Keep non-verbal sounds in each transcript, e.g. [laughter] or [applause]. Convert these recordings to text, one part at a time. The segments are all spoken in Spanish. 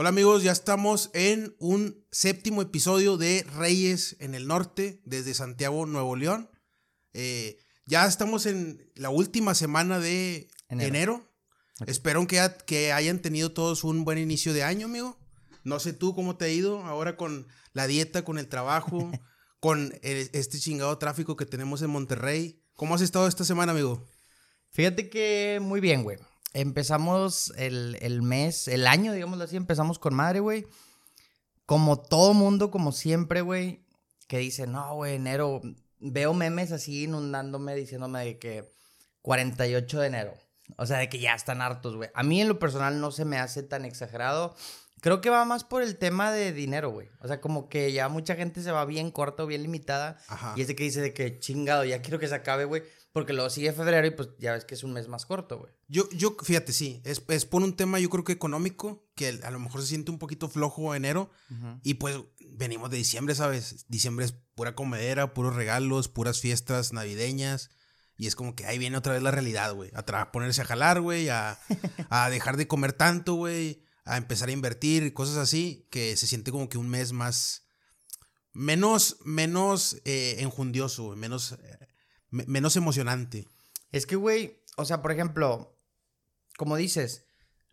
Hola amigos, ya estamos en un séptimo episodio de Reyes en el Norte, desde Santiago, Nuevo León. Eh, ya estamos en la última semana de enero. Espero que, que hayan tenido todos un buen inicio de año, amigo. No sé tú cómo te ha ido ahora con la dieta, con el trabajo, [laughs] con este chingado tráfico que tenemos en Monterrey. ¿Cómo has estado esta semana, amigo? Fíjate que muy bien, güey. Empezamos el, mes, el año, digamos así, empezamos con madre, güey. Como todo mundo, como siempre, güey, que dice, no, güey, enero. Veo memes así inundándome, diciéndome de que 48 de enero. O sea, de que ya están hartos, güey. A mí en lo personal no se me hace tan exagerado. Creo que va más por el tema de dinero, güey. O sea, como que ya mucha gente se va bien corta o bien limitada. Y es de que dice de que chingado, ya quiero que se acabe, güey. Porque luego sigue febrero y pues ya ves que es un mes más corto, güey. Yo, yo, fíjate, sí, es, es, por un tema yo creo que económico, que a lo mejor se siente un poquito flojo enero. Y pues venimos de diciembre, ¿sabes? Diciembre es pura comedera, puros regalos, puras fiestas navideñas. Y es como que ahí viene otra vez la realidad, güey. A ponerse a jalar, güey, a, [laughs] a dejar de comer tanto, güey a empezar a invertir, cosas así, que se siente como que un mes más, menos, menos eh, enjundioso, menos, menos emocionante. Es que, güey, o sea, por ejemplo, como dices,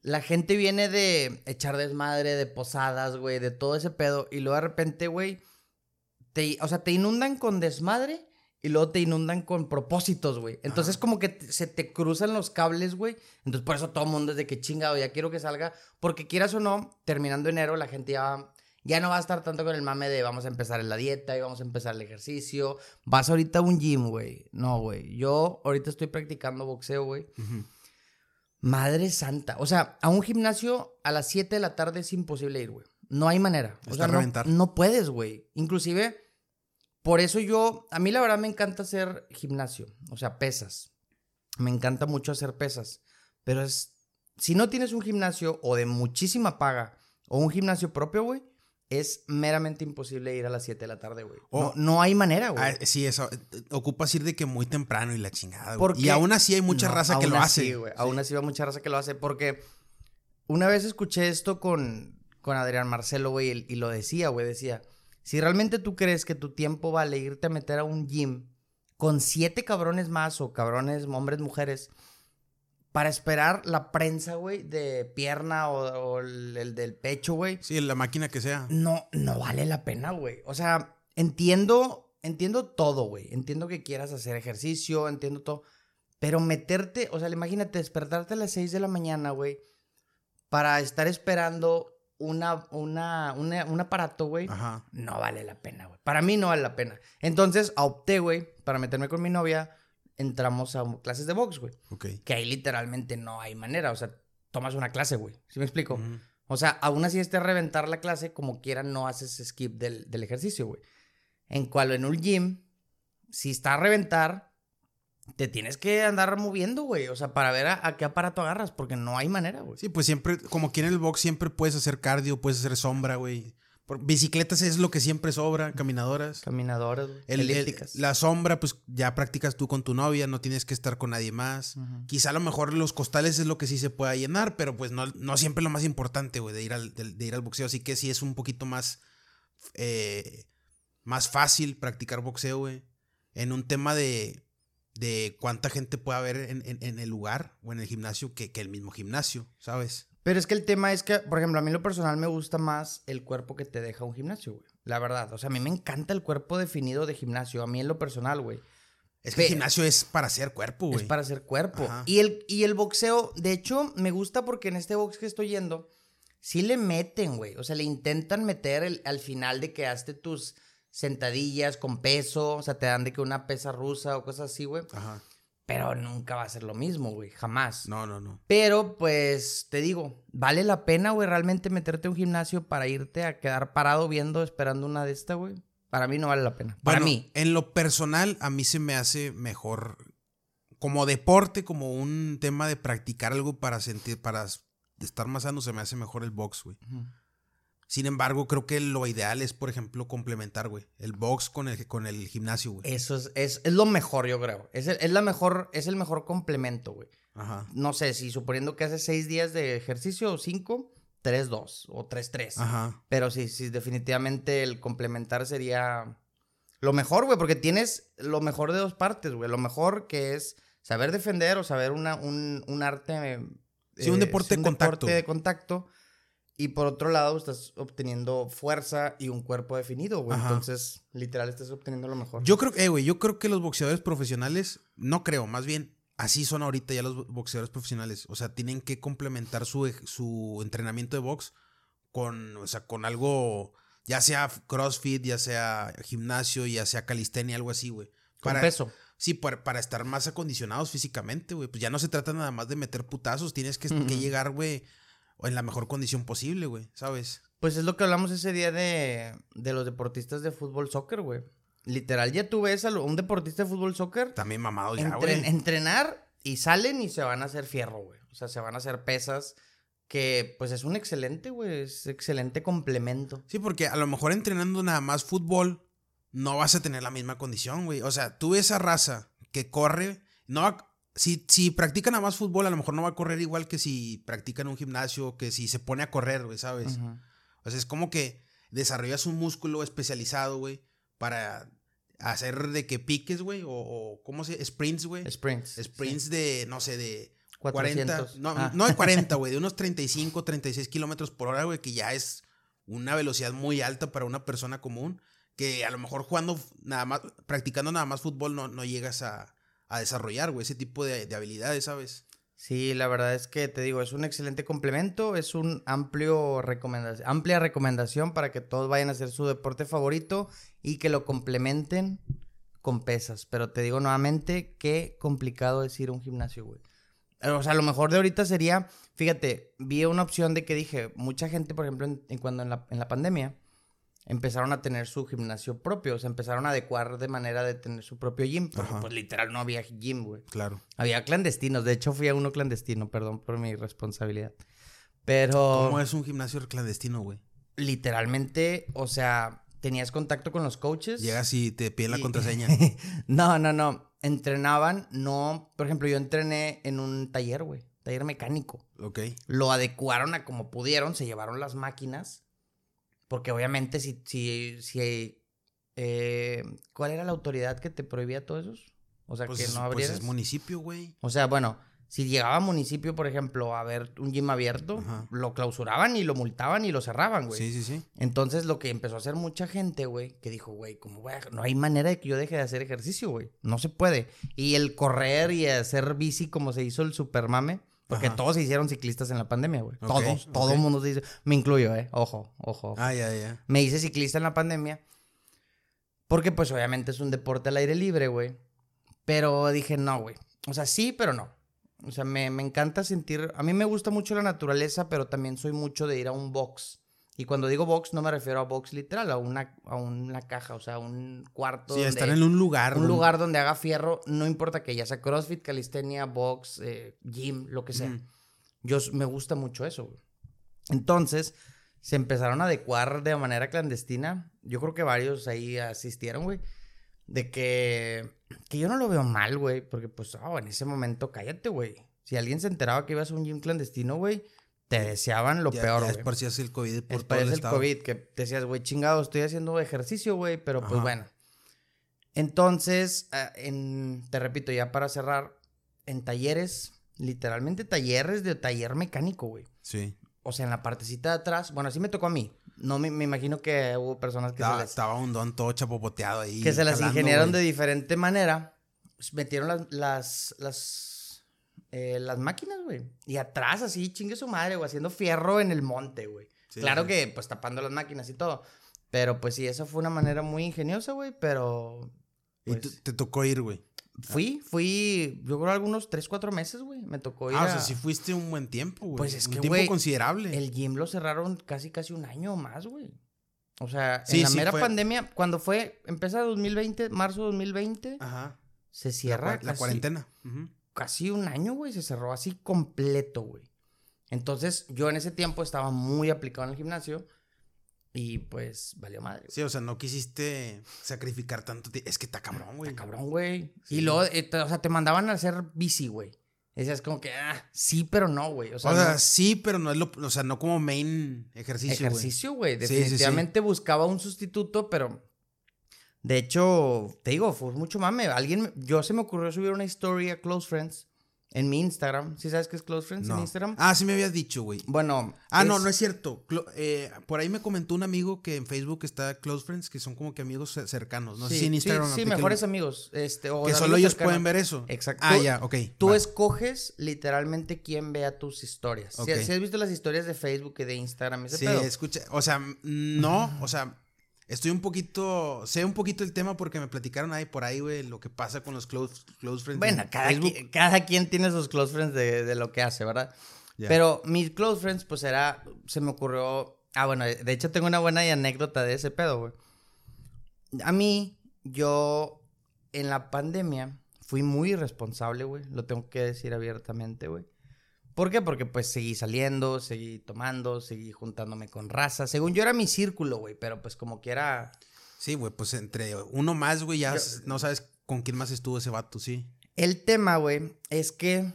la gente viene de echar desmadre, de posadas, güey, de todo ese pedo, y luego de repente, güey, te, o sea, te inundan con desmadre y luego te inundan con propósitos, güey. Entonces, como que se te cruzan los cables, güey. Entonces, por eso todo el mundo es de que chingado, ya quiero que salga. Porque quieras o no, terminando enero, la gente ya, ya no va a estar tanto con el mame de vamos a empezar en la dieta y vamos a empezar el ejercicio. Vas ahorita a un gym, güey. No, güey. Yo ahorita estoy practicando boxeo, güey. Madre santa. O sea, a un gimnasio a las 7 de la tarde es imposible ir, güey. No hay manera. O sea, no, no puedes, güey. Inclusive por eso yo, a mí la verdad me encanta hacer gimnasio, o sea, pesas. Me encanta mucho hacer pesas. Pero es, si no tienes un gimnasio o de muchísima paga o un gimnasio propio, güey, es meramente imposible ir a las 7 de la tarde, güey. No, no, hay manera, güey. Ah, sí, eso. Ocupas ir de que muy temprano y la chingada, güey. Y aún así hay mucha raza que lo hace. Aún así hay mucha raza que lo hace porque una vez escuché esto con, con Adrián Marcelo, güey, y lo decía, güey, decía si realmente tú crees que tu tiempo vale irte a meter a un gym con siete cabrones más o cabrones, hombres, mujeres, para esperar la prensa, güey, de pierna o, el, del pecho, güey. Sí, la máquina que sea. No, no vale la pena, güey. O sea, entiendo, entiendo todo, güey. Entiendo que quieras hacer ejercicio, entiendo todo. Pero meterte, o sea, imagínate despertarte a las seis de la mañana, güey, para estar esperando una, una, un aparato, güey, no vale la pena, güey. Para mí no vale la pena. Entonces opté, güey, para meterme con mi novia, entramos a clases de box, güey. Ok. Que ahí literalmente no hay manera, o sea, tomas una clase, güey. ¿Sí me explico? O sea, aún así este reventar la clase, como quiera, no haces skip del, del ejercicio, güey. En cual en un gym, si está a reventar, te tienes que andar moviendo, güey. O sea, para ver a, qué aparato agarras, porque no hay manera, güey. Sí, pues siempre, como aquí en el box, siempre puedes hacer cardio, puedes hacer sombra, güey. Bicicletas es lo que siempre sobra, caminadoras. Caminadoras, elípticas. la sombra, pues ya practicas tú con tu novia, no tienes que estar con nadie más. Quizá a lo mejor los costales es lo que sí se pueda llenar, pero pues no, no siempre lo más importante, güey, de, ir al, de, ir al boxeo. Así que sí es un poquito más, eh, más fácil practicar boxeo, güey. En un tema de de cuánta gente puede haber en, el lugar o en el gimnasio que, el mismo gimnasio, ¿sabes? Pero es que el tema es que, por ejemplo, a mí lo personal me gusta más el cuerpo que te deja un gimnasio, güey. La verdad. O sea, a mí me encanta el cuerpo definido de gimnasio. A mí en lo personal, güey. Es que el gimnasio es para hacer cuerpo, güey. Es para hacer cuerpo. Y el, y el boxeo, de hecho, me gusta porque en este box que estoy yendo, sí le meten, güey. O sea, le intentan meter al final de que hazte tus sentadillas con peso, o sea, te dan de que una pesa rusa o cosas así, güey. Ajá. Pero nunca va a ser lo mismo, güey, jamás. No, no, no. Pero, pues, te digo, ¿vale la pena, güey, realmente meterte a un gimnasio para irte a quedar parado viendo, esperando una de estas, güey? Para mí no vale la pena. Para mí. En lo personal, a mí se me hace mejor como deporte, como un tema de practicar algo para sentir, para estar más sano, se me hace mejor el box, güey. Sin embargo, creo que lo ideal es, por ejemplo, complementar, güey. El box con el, con el gimnasio, güey. Eso es, es, lo mejor, yo creo. Es el, es la mejor, es el mejor complemento, güey. Ajá. No sé, si suponiendo que haces seis días de ejercicio o cinco, 3-2 o 3-3. Ajá. Pero sí, sí, definitivamente el complementar sería lo mejor, güey, porque tienes lo mejor de dos partes, güey. Lo mejor que es saber defender o saber una, un, un arte. Sí, un deporte de contacto. de contacto. Y por otro lado, estás obteniendo fuerza y un cuerpo definido, güey. Entonces, literal, estás obteniendo lo mejor. Yo creo, eh, güey, yo creo que los boxeadores profesionales, no creo, más bien, así son ahorita ya los boxeadores profesionales. O sea, tienen que complementar su, su entrenamiento de box con, o sea, con algo, ya sea CrossFit, ya sea gimnasio, ya sea calistenia, algo así, güey. Con peso. Sí, para, para, estar más acondicionados físicamente, güey. Pues ya no se trata nada más de meter putazos, tienes que, que llegar, güey, en la mejor condición posible, güey, ¿sabes? Pues es lo que hablamos ese día de, de los deportistas de fútbol, soccer, güey. Literal, ya tú ves a un deportista de fútbol, soccer. También mamado ya, güey. entrenar y salen y se van a hacer fierro, güey. O sea, se van a hacer pesas que pues es un excelente, güey, es excelente complemento. Sí, porque a lo mejor entrenando nada más fútbol no vas a tener la misma condición, güey. O sea, tú esa raza que corre, no va, si, si practica nada más fútbol, a lo mejor no va a correr igual que si practica en un gimnasio, que si se pone a correr, güey, ¿sabes? O sea, es como que desarrollas un músculo especializado, güey, para hacer de que piques, güey, o, ¿cómo se? Sprints, güey. Sprints. Sprints de, no sé, de 40. No, ah. no de 40, [laughs] güey, de unos 35, 36 kilómetros por hora, güey, que ya es una velocidad muy alta para una persona común que a lo mejor jugando nada más, practicando nada más fútbol no, no llegas a, a desarrollar, güey, ese tipo de, habilidades, ¿sabes? Sí, la verdad es que te digo, es un excelente complemento, es un amplio recomendación, amplia recomendación para que todos vayan a hacer su deporte favorito y que lo complementen con pesas. Pero te digo nuevamente, qué complicado es ir a un gimnasio, güey. O sea, lo mejor de ahorita sería, fíjate, vi una opción de que dije, mucha gente, por ejemplo, cuando en la, en la pandemia, empezaron a tener su gimnasio propio, o sea, empezaron a adecuar de manera de tener su propio gym, porque pues literal no había gym, güey. Claro. Había clandestinos, de hecho fui a uno clandestino, perdón por mi responsabilidad. Pero... ¿Cómo es un gimnasio clandestino, güey? Literalmente, o sea, tenías contacto con los coaches. Llegas y te piden la contraseña. [laughs] no, no, no. Entrenaban, no. Por ejemplo, yo entrené en un taller, güey. Taller mecánico. Ok. Lo adecuaron a como pudieron, se llevaron las máquinas porque obviamente si, si, si eh, ¿cuál era la autoridad que te prohibía todo eso? O sea, pues que no abrieras. Pues es municipio, güey. O sea, bueno, si llegaba a municipio, por ejemplo, a ver un gym abierto, lo clausuraban y lo multaban y lo cerraban, güey. Sí, sí, sí. Entonces, lo que empezó a hacer mucha gente, güey, que dijo, güey, como, güey, no hay manera de que yo deje de hacer ejercicio, güey. No se puede. Y el correr y hacer bici como se hizo el supermame, porque todos se hicieron ciclistas en la pandemia, güey. todos, todo el mundo se hizo. Me incluyo, ¿eh? Ojo, ojo. Ah, ya, ya. Me hice ciclista en la pandemia. Porque, pues, obviamente es un deporte al aire libre, güey. Pero dije, no, güey. O sea, sí, pero no. O sea, me, me encanta sentir. A mí me gusta mucho la naturaleza, pero también soy mucho de ir a un box. Y cuando digo box, no me refiero a box literal, a una, a una caja, o sea, un cuarto. Sí, estar en un lugar. Un lugar donde haga fierro, no importa que ya sea CrossFit, calistenia, box, eh, gym, lo que sea. Yo me gusta mucho eso. Entonces, se empezaron a adecuar de manera clandestina. Yo creo que varios ahí asistieron, güey. De que, que yo no lo veo mal, güey, porque pues, oh, en ese momento cállate, güey. Si alguien se enteraba que ibas a un gym clandestino, güey, te deseaban lo peor, güey. esparcías el COVID por todo el, el COVID, que decías, güey, chingado, estoy haciendo ejercicio, güey, pero pues bueno. Entonces, ah, en, te repito, ya para cerrar, en talleres, literalmente talleres de taller mecánico, güey. Sí. O sea, en la partecita de atrás, bueno, así me tocó a mí. No me, imagino que hubo personas que estaba, se les... Estaba un don todo chapopoteado ahí. Que se las ingeniaron de diferente manera. Pues, metieron las, las, las eh, las máquinas, güey. Y atrás así, chingue su madre, güey, haciendo fierro en el monte, güey. claro que, pues, tapando las máquinas y todo. Pero, pues, sí, esa fue una manera muy ingeniosa, güey, pero... ¿Y pues te tocó ir, güey? Fui, fui, yo creo algunos 3, 4 meses, güey. Me tocó ir. Ah, o sea, sí fuiste un buen tiempo, güey. Pues es que, Un tiempo considerable. El gym lo cerraron casi, casi un año o más, güey. O sea, en la mera pandemia, cuando fue, empieza 2020, marzo 2020, Ajá. se cierra. La, cuarentena. Casi un año, güey, se cerró así completo, güey. Entonces, yo en ese tiempo estaba muy aplicado en el gimnasio y pues valió madre. Sí, o sea, no quisiste sacrificar tanto. Es que está cabrón, güey. Está cabrón, güey. Y luego, eh, o sea, te mandaban a hacer bici, güey. Decías como que, ah, sí, pero no, güey. O O sea, no- sí, pero no es lo, o sea, no como main ejercicio, ejercicio, güey. Sí, sí, sí. Definitivamente buscaba un sustituto, pero. De hecho, te digo, fue mucho mame. Alguien, yo se me ocurrió subir una historia a Close Friends en mi Instagram. ¿Sí sabes qué es Close Friends en No. Instagram? Ah, sí me habías dicho, güey. Bueno. Ah, no, no es cierto. Clo- eh, por ahí me comentó un amigo que en Facebook está Close Friends, que son como que amigos ce- cercanos. No sé si en Instagram. Sí, sí, mejores amigos. Este, o Que solo ellos cercanos. pueden ver eso. Exacto. Ah, ya, ok. Tú escoges literalmente quién vea tus historias. Si- has visto las historias de Facebook y de Instagram, ese Sí, pedo. escucha. O sea, m- no, o sea, estoy un poquito. Sé un poquito el tema porque me platicaron ahí por ahí, güey, lo que pasa con los close, close friends. Bueno, en cada, qui- cada quien tiene sus close friends de, de lo que hace, ¿verdad? Pero mis close friends, pues era, se me ocurrió, ah, bueno, de hecho tengo una buena anécdota de ese pedo, güey. A mí, yo, en la pandemia, fui muy irresponsable, güey, lo tengo que decir abiertamente, güey. ¿Por qué? Porque pues seguí saliendo, seguí tomando, seguí juntándome con raza. Según yo era mi círculo, güey, pero pues como quiera... Sí, güey, pues entre uno más, güey, ya Yo- no sabes con quién más estuvo ese vato, sí. El tema, güey, es que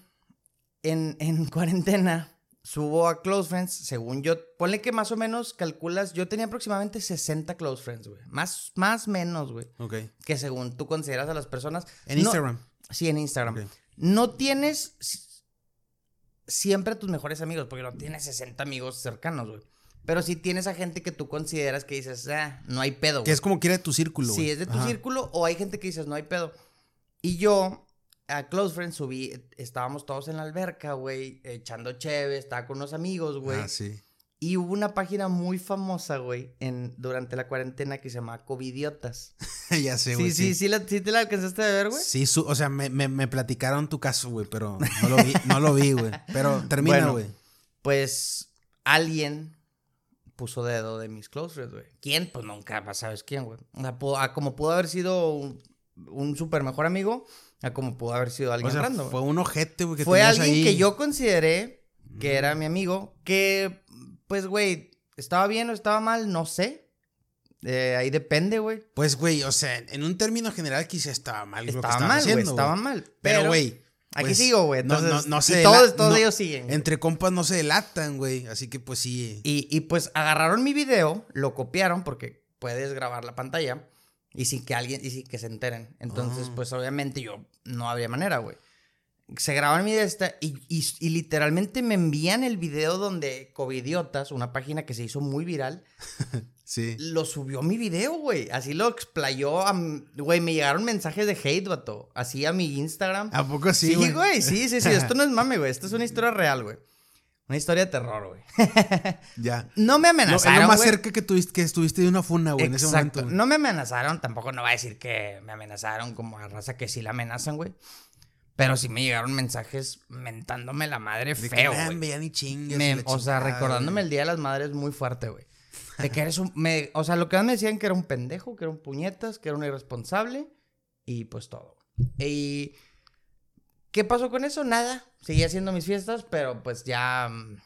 en, en [laughs] cuarentena subo a Close Friends, según yo, ponle que más o menos calculas, yo tenía aproximadamente 60 Close Friends, güey. Más, más menos, güey. Ok. Que según tú consideras a las personas. En No- Instagram. Sí, en Instagram. No tienes siempre a tus mejores amigos, porque no tienes 60 amigos cercanos, güey. Pero sí tienes a gente que tú consideras que dices, ah, no hay pedo, Que es como quiera de tu círculo, Sí, es de tu Ajá. círculo o hay gente que dices, no hay pedo. Y yo a Close Friends subí, estábamos todos en la alberca, güey, echando cheve, estaba con unos amigos, güey. Ah, sí. Y hubo una página muy famosa, güey, en, durante la cuarentena que se llama Covidiotas. [laughs] ya sé, Sí, güey. sí, sí, la- sí te la alcanzaste a ver, güey. Sí, su- o sea, me, me, me platicaron tu caso, güey, pero no lo vi, no lo vi, güey. Pero termina, Bueno. güey. Pues alguien puso dedo de mis close güey. ¿Quién? Pues nunca sabes quién, güey. O sea, pudo- a como pudo haber sido un, un súper mejor amigo, a como pudo haber sido alguien O sea, random, fue un ojete, güey, que Fue alguien ahí. que yo consideré que era mi amigo, que, pues, güey, estaba bien o estaba mal, no sé. Eh, ahí depende, güey. Pues, güey, o sea, en un término general quizá estaba mal lo que Estaba mal, estaba mal. Pero, güey. Aquí pues, sigo, güey. no- no- no y se todos, dela- todos no- ellos siguen. Entre compas no se delatan, güey. Así que, pues sí. Y, y, pues agarraron mi video, lo copiaron porque puedes grabar la pantalla y sin que alguien, y sin que se enteren. Entonces, Ah. pues obviamente yo no había manera, güey. Se graban mi de esta y, y- y literalmente me envían el video donde Covidiotas, una página que se hizo muy viral, [laughs] Sí. lo subió mi video, güey. Así lo explayó. a Güey, me llegaron mensajes de hate, vato. Así a mi Instagram. ¿A poco sí, Sí, güey? güey, sí, sí, sí. Esto no es mame, güey. Esto es una [laughs] historia real, güey. Una historia de terror, güey. [laughs] Ya. No me es amenazaron. lo más güey. cerca que, tuviste, que estuviste de una funa, güey, en ese momento. Güey. No me amenazaron, tampoco no va a decir que me amenazaron como a raza que sí la amenazan, güey. Pero sí me llegaron mensajes mentándome la madre De feo, "Ah, güey. Me- O sea, recordándome güey". el Día de las Madres muy fuerte, güey. De que eres un... me- o sea, lo que más me decían que era un pendejo, que era un puñetas, que era un irresponsable. Y pues todo. Y... ¿Qué pasó con eso? Nada. Seguí haciendo mis fiestas, pero pues ya... mm,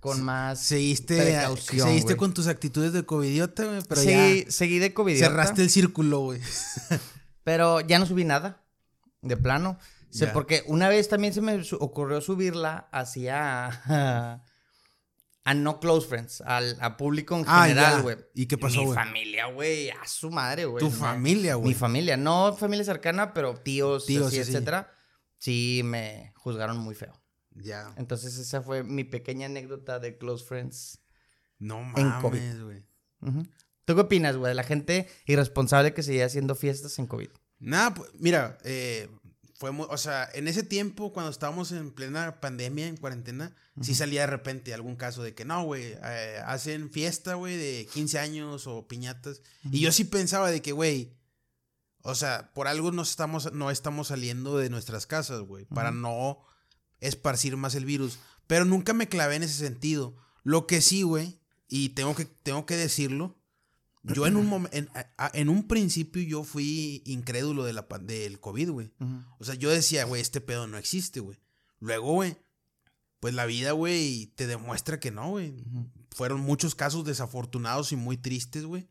Con más... Seguiste, Precaución, seguiste con tus actitudes de covidiota, güey, pero seguí, ya seguí de COVID. cerraste el círculo, güey. Pero ya no subí nada. De plano. Sé, porque una vez también se me ocurrió subirla hacia. [laughs] A, no close friends. Al, a público en Ah, general, güey. ¿Y qué pasó, Mi güey? familia, güey. A su madre, güey. Tu familia, güey. Mi familia. No familia cercana, pero tíos, Tíos, así, sí, sí. etcétera. Sí, me juzgaron muy feo. Ya. Entonces, esa fue mi pequeña anécdota de close friends. No mames, güey. ¿Tú qué opinas, güey? de La gente irresponsable que seguía haciendo fiestas en COVID. Nada, pues, mira, eh, fue muy, o sea, en ese tiempo, cuando estábamos en plena pandemia, en cuarentena, sí salía de repente algún caso de que no, güey, eh, hacen fiesta, güey, de 15 años o piñatas. Y yo sí pensaba de que, güey, o sea, por algo no estamos, no estamos saliendo de nuestras casas, güey, para no esparcir más el virus. Pero nunca me clavé en ese sentido. Lo que sí, güey, y tengo que, tengo que decirlo, yo en un momento, en, en un principio yo fui incrédulo de la, del COVID, güey. O sea, yo decía, güey, este pedo no existe, güey. Luego, güey, pues la vida, güey, te demuestra que no, güey. Fueron muchos casos desafortunados y muy tristes, güey,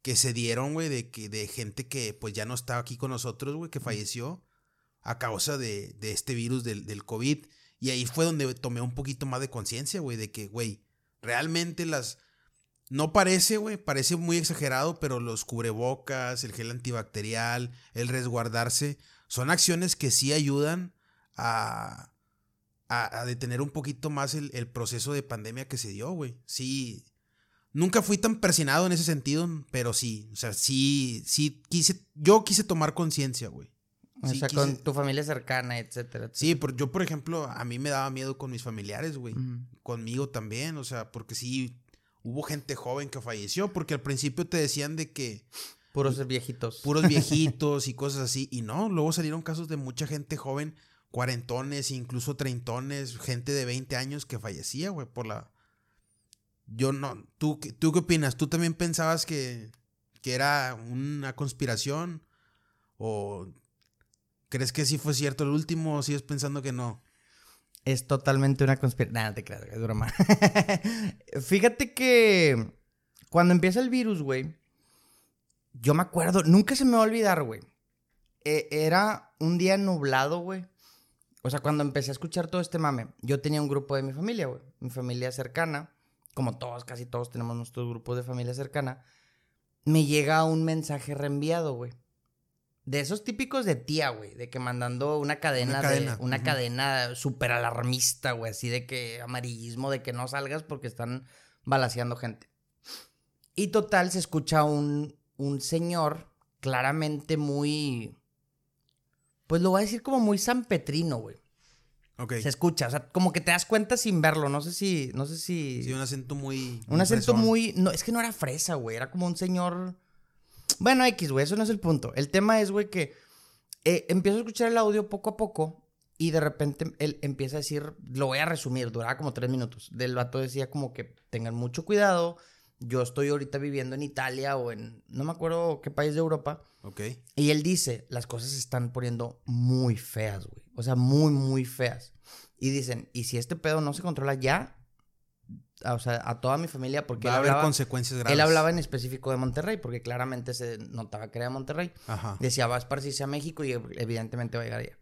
que se dieron, güey, de, que, de gente que pues ya no está aquí con nosotros, güey, que falleció a causa de, de este virus del, del, COVID. Y ahí fue donde tomé un poquito más de conciencia, güey, de que, güey, realmente las... No parece, güey, parece muy exagerado, pero los cubrebocas, el gel antibacterial, el resguardarse, son acciones que sí ayudan a, a, detener un poquito más el, el, proceso de pandemia que se dio, güey. Sí, nunca fui tan persinado en ese sentido, pero sí, o sea, sí, sí quise, yo quise tomar conciencia, güey. O sea, con tu familia cercana, etcétera, Sí, por, yo, por ejemplo, a mí me daba miedo con mis familiares, güey. Conmigo también, o sea, porque sí, hubo gente joven que falleció, porque al principio te decían de que... Puros viejitos. Puros [laughs] viejitos y cosas así. Y no, luego salieron casos de mucha gente joven, cuarentones, incluso treintones, gente de 20 años que fallecía, güey, por la... Yo no... ¿Tú, ¿Tú qué opinas? ¿Tú también pensabas que, que era una conspiración? ¿O crees que sí fue cierto el último o sigues pensando que no? Es totalmente una conspiración. Nada, te creas, es broma. [laughs] Fíjate que cuando empieza el virus, güey, yo me acuerdo, nunca se me va a olvidar, güey. E, era un día nublado, güey. O sea, cuando empecé a escuchar todo este mame, yo tenía un grupo de mi familia, güey. Mi familia cercana, como todos, casi todos tenemos nuestros grupos de familia cercana. Me llega un mensaje reenviado, güey. De esos típicos de tía, güey. De que mandando una cadena, una cadena, de, una cadena súper alarmista, güey. Así de que amarillismo, de que no salgas porque están balaseando gente. Y total, se escucha un, un señor claramente muy pues lo voy a decir como muy sanpetrino, güey. Ok. Se escucha, o sea, como que te das cuenta sin verlo, no sé si, no sé si... Sí, un acento muy... Un acento muy... No, es que no era fresa, güey, era como un señor... Bueno, X, güey, eso no es el punto. El tema es, güey, que eh, empiezo a escuchar el audio poco a poco y de repente él empieza a decir, lo voy a resumir, duraba como tres minutos. Del vato decía como que tengan mucho cuidado, yo estoy ahorita viviendo en Italia o en, no me acuerdo qué país de Europa. Ok. Y él dice, las cosas se están poniendo muy feas, güey. O sea, muy, muy feas. Y dicen, y si este pedo no se controla ya, o sea, a toda mi familia, porque... Va a haber consecuencias graves. Él hablaba en específico de Monterrey, porque claramente se notaba que era Monterrey. Ajá. Decía, va a esparcirse a México y evidentemente va a llegar allá.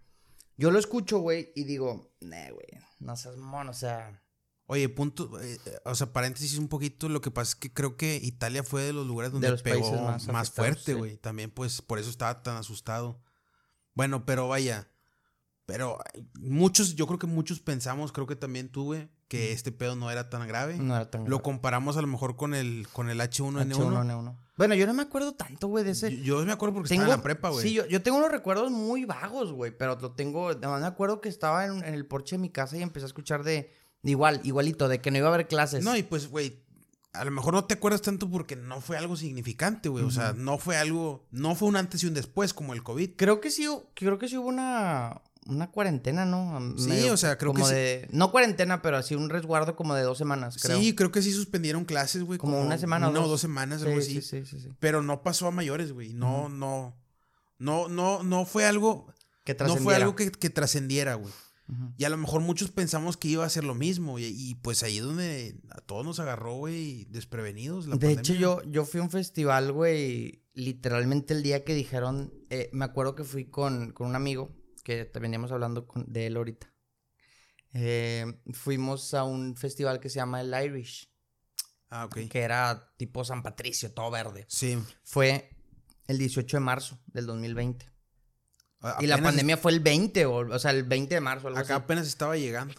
Yo lo escucho, güey, y digo, nah, güey, no seas mono, o sea... Oye, punto, eh, o sea, paréntesis un poquito, lo que pasa es que creo que Italia fue de los lugares donde pegó más, fuerte, güey. También, pues, por eso estaba tan asustado. Bueno, pero vaya, pero muchos, yo creo que muchos pensamos, creo que también tuve, que este pedo no era tan grave. No era tan grave. Lo comparamos a lo mejor con el, con el H1N1. H1N1. Bueno, yo no me acuerdo tanto, güey, de ese. Yo, me acuerdo porque estaba en la prepa, güey. Sí, yo, tengo unos recuerdos muy vagos, güey, pero lo tengo. me acuerdo que estaba en, en el porche de mi casa y empecé a escuchar de Igual, igualito, de que no iba a haber clases. No, y pues, güey, a lo mejor no te acuerdas tanto porque no fue algo significante, güey. O sea, no fue algo, no fue un antes y un después como el COVID. Creo que sí, creo que sí hubo una, una cuarentena, ¿no? Sí, o sea, creo que de, No cuarentena, pero así un resguardo como de dos semanas, creo. Sí, creo que sí suspendieron clases, güey. Como, una semana una o dos. semanas, algo así. Sí, sí, sí, Pero no pasó a mayores, güey. No, no, no, no, no fue algo... Que no fue algo que, que trascendiera, güey. Y a lo mejor muchos pensamos que iba a ser lo mismo. Y, pues ahí donde a todos nos agarró, güey, desprevenidos. de hecho, yo, yo fui a un festival, güey, literalmente el día que dijeron, eh, me acuerdo que fui con, con un amigo, que veníamos hablando de él ahorita. Eh, fuimos a un festival que se llama el Irish. Ah, ok. Que era tipo San Patricio, todo verde. Sí. Fue el 18 de marzo del 2020 y la pandemia fue el 20, o, o sea, el 20 de marzo. acá apenas estaba llegando.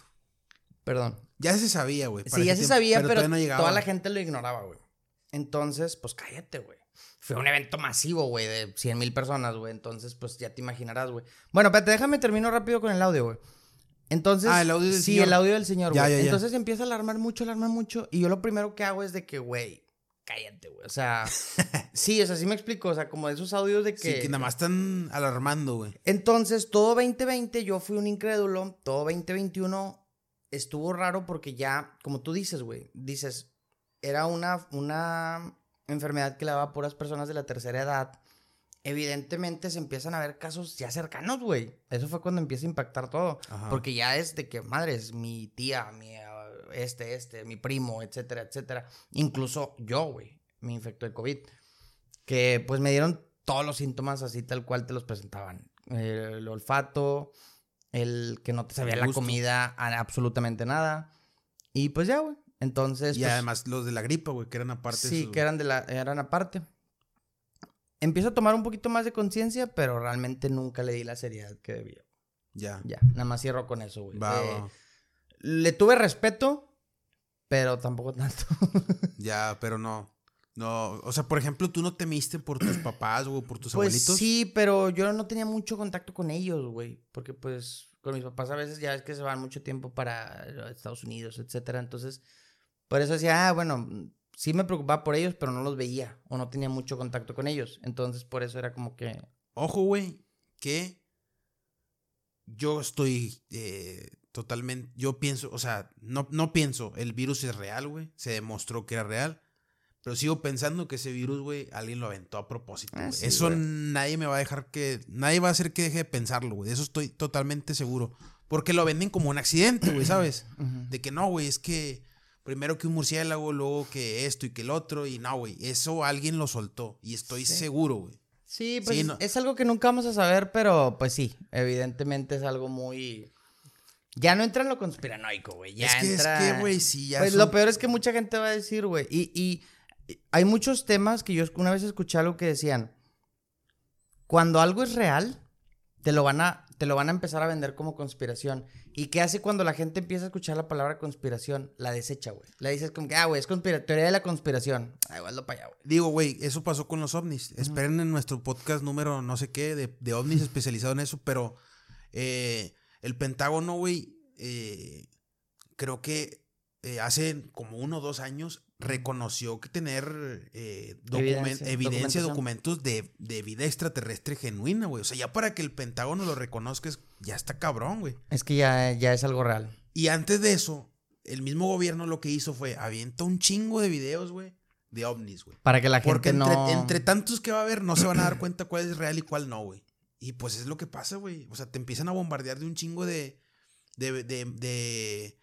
Perdón. Ya se sabía, güey. Sí, ya se sabía, pero, toda la gente lo ignoraba, güey. Entonces, pues cállate, güey. Fue un evento masivo, güey, de 100 mil personas, güey. Entonces, pues ya te imaginarás, güey. Bueno, espérate, déjame termino rápido con el audio, güey. Entonces, ah, el audio del sí, el audio del señor, güey. Entonces empieza a alarmar mucho, alarmar mucho. Y yo lo primero que hago es de que, güey, cállate, güey. O sea, [laughs] sí, o sea, sí me explico. O sea, como esos audios de que. Sí, que nada más están alarmando, güey. Entonces, todo 2020 yo fui un incrédulo. Todo 2021 estuvo raro porque ya, como tú dices, güey, dices, era una, una enfermedad que le daba a puras personas de la tercera edad. Evidentemente se empiezan a ver casos ya cercanos, güey. Eso fue cuando empieza a impactar todo. Porque ya es de que, madre, es mi tía, mi este, este, mi primo, etcétera, etcétera. Incluso yo, güey, me infectó el COVID. Que pues me dieron todos los síntomas así tal cual te los presentaban. el olfato, el que no te sabía la comida absolutamente nada. Y pues ya, güey. Entonces. Y pues además los de la gripa, güey, que eran aparte. Sí, que eran de la, eran aparte. Empiezo a tomar un poquito más de conciencia, pero realmente nunca le di la seriedad que debía. Ya. Ya, nada más cierro con eso, güey. Eh, le tuve respeto, pero tampoco tanto. [laughs] ya, pero no. No, o sea, por ejemplo, tú no temiste por tus papás o por tus pues abuelitos. Sí, pero yo no tenía mucho contacto con ellos, güey. Porque pues con mis papás a veces ya es que se van mucho tiempo para Estados Unidos, etcétera. Entonces, por eso decía, ah, bueno, sí me preocupaba por ellos, pero no los veía o no tenía mucho contacto con ellos. Entonces, por eso era como que. Ojo, güey, que yo estoy eh, totalmente. Yo pienso, o sea, no, no pienso, el virus es real, güey. Se demostró que era real. Pero sigo pensando que ese virus, güey, alguien lo aventó a propósito. Ah, eso nadie me va a dejar que. Nadie va a hacer que deje de pensarlo, güey. De eso estoy totalmente seguro. Porque lo venden como un accidente, güey, ¿sabes? [coughs] De que no, güey, es que primero que un murciélago, luego que esto y que el otro. Y no, güey, eso alguien lo soltó. Y estoy seguro, güey. Sí, pues es algo que nunca vamos a saber, pero pues sí, evidentemente es algo muy. Ya no entra en lo conspiranoico, güey. Ya es que, entra... es que, güey, sí, ya. Pues lo peor es que mucha gente va a decir, güey. Y, y hay muchos temas que yo una vez escuché algo que decían, cuando algo es real, te lo van a, te lo van a empezar a vender como conspiración. ¿Y qué hace cuando la gente empieza a escuchar la palabra conspiración? La desecha, güey. La dices como que, ah, güey, es teoría de la conspiración. Ah, igual lo para allá, güey. Digo, güey, eso pasó con los ovnis. Esperen en nuestro podcast número no sé qué de, de ovnis [laughs] especializado en eso, pero eh, el Pentágono, güey, eh, creo que eh, hace como uno o dos años reconoció que tener eh, evidencia, documentos de, vida extraterrestre genuina, güey. O sea, ya para que el Pentágono lo reconozca, ya está cabrón, güey. Es que ya, ya es algo real. Y antes de eso, el mismo gobierno lo que hizo fue avienta un chingo de videos, güey, de ovnis, güey. Para que la gente Porque entre, no... entre tantos que va a haber, no se van a dar cuenta cuál es real y cuál no, güey. Y pues es lo que pasa, güey. O sea, te empiezan a bombardear de un chingo de, de, de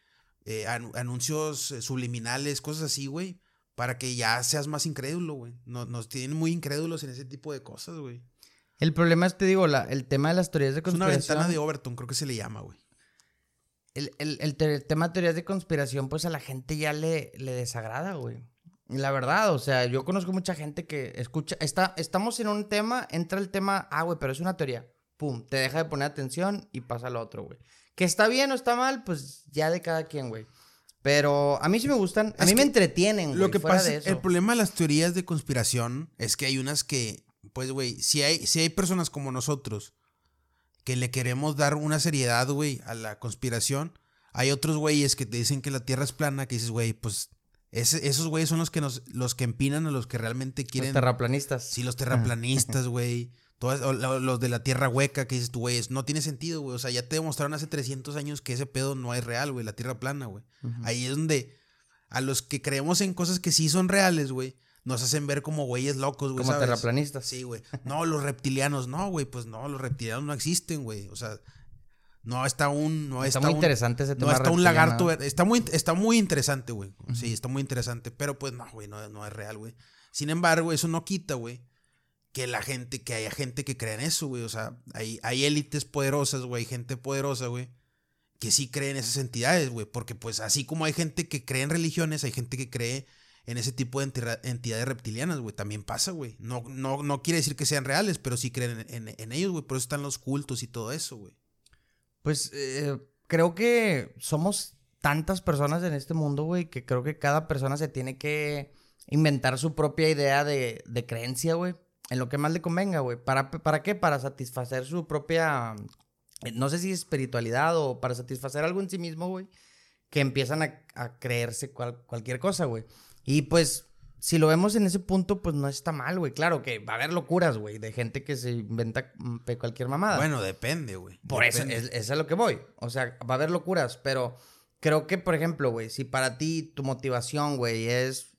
eh, anuncios eh, subliminales, cosas así, güey, para que ya seas más incrédulo, güey. Nos, tienen muy incrédulos en ese tipo de cosas, güey. El problema es, te digo, la, el tema de las teorías de conspiración. Es una ventana de Overton, creo que se le llama, güey. El, el, tema de teorías de conspiración, pues a la gente ya le, le desagrada, güey. La verdad, o sea, yo conozco mucha gente que escucha, está, estamos en un tema, entra el tema, ah, güey, pero es una teoría. Pum, te deja de poner atención y pasa al otro, güey. Que está bien o está mal, pues ya de cada quien, güey. Pero a mí sí me gustan, a mí me entretienen, güey. Lo que pasa, el problema de las teorías de conspiración es que hay unas que, pues, güey, si hay, si hay personas como nosotros que le queremos dar una seriedad, güey, a la conspiración, hay otros güeyes que te dicen que la Tierra es plana, que dices, güey, pues esos güeyes son los que nos, los que empinan a los que realmente quieren. Los terraplanistas. Sí, los terraplanistas, [laughs] güey los de la tierra hueca que dices tú, güey, no tiene sentido, güey. O sea, ya te demostraron hace 300 años que ese pedo no es real, güey, la tierra plana, güey. Ahí es donde a los que creemos en cosas que sí son reales, güey, nos hacen ver como güeyes locos, güey. Como terraplanistas. Sí, güey. No, los reptilianos, no, güey, pues no, los reptilianos no existen, güey. O sea, no está un. No está, muy interesante ese tema. No está un lagarto. Está muy, está muy interesante, güey. Sí, está muy interesante. Pero pues no, güey, no, no es real, güey. Sin embargo, eso no quita, güey que la gente, que haya gente que crea en eso, güey. O sea, hay, hay élites poderosas, güey, gente poderosa, güey, que sí creen en esas entidades, güey. Porque pues así como hay gente que cree en religiones, hay gente que cree en ese tipo de entidades reptilianas, güey. También pasa, güey. No, no, no quiere decir que sean reales, pero sí creen en, ellos, güey. Por eso están los cultos y todo eso, güey. Pues eh, creo que somos tantas personas en este mundo, güey, que creo que cada persona se tiene que inventar su propia idea de, de creencia, güey en lo que más le convenga, güey. ¿Para, ¿Para qué? Para satisfacer su propia, eh, no sé si espiritualidad o para satisfacer algo en sí mismo, güey. Que empiezan a, creerse cualquier cosa, güey. Y pues, si lo vemos en ese punto, pues no está mal, güey. Claro que va a haber locuras, güey, de gente que se inventa mm, cualquier mamada. Bueno, depende, güey. Por eso, es, es a lo que voy. O sea, va a haber locuras, pero creo que, por ejemplo, güey, si para ti tu motivación, güey, es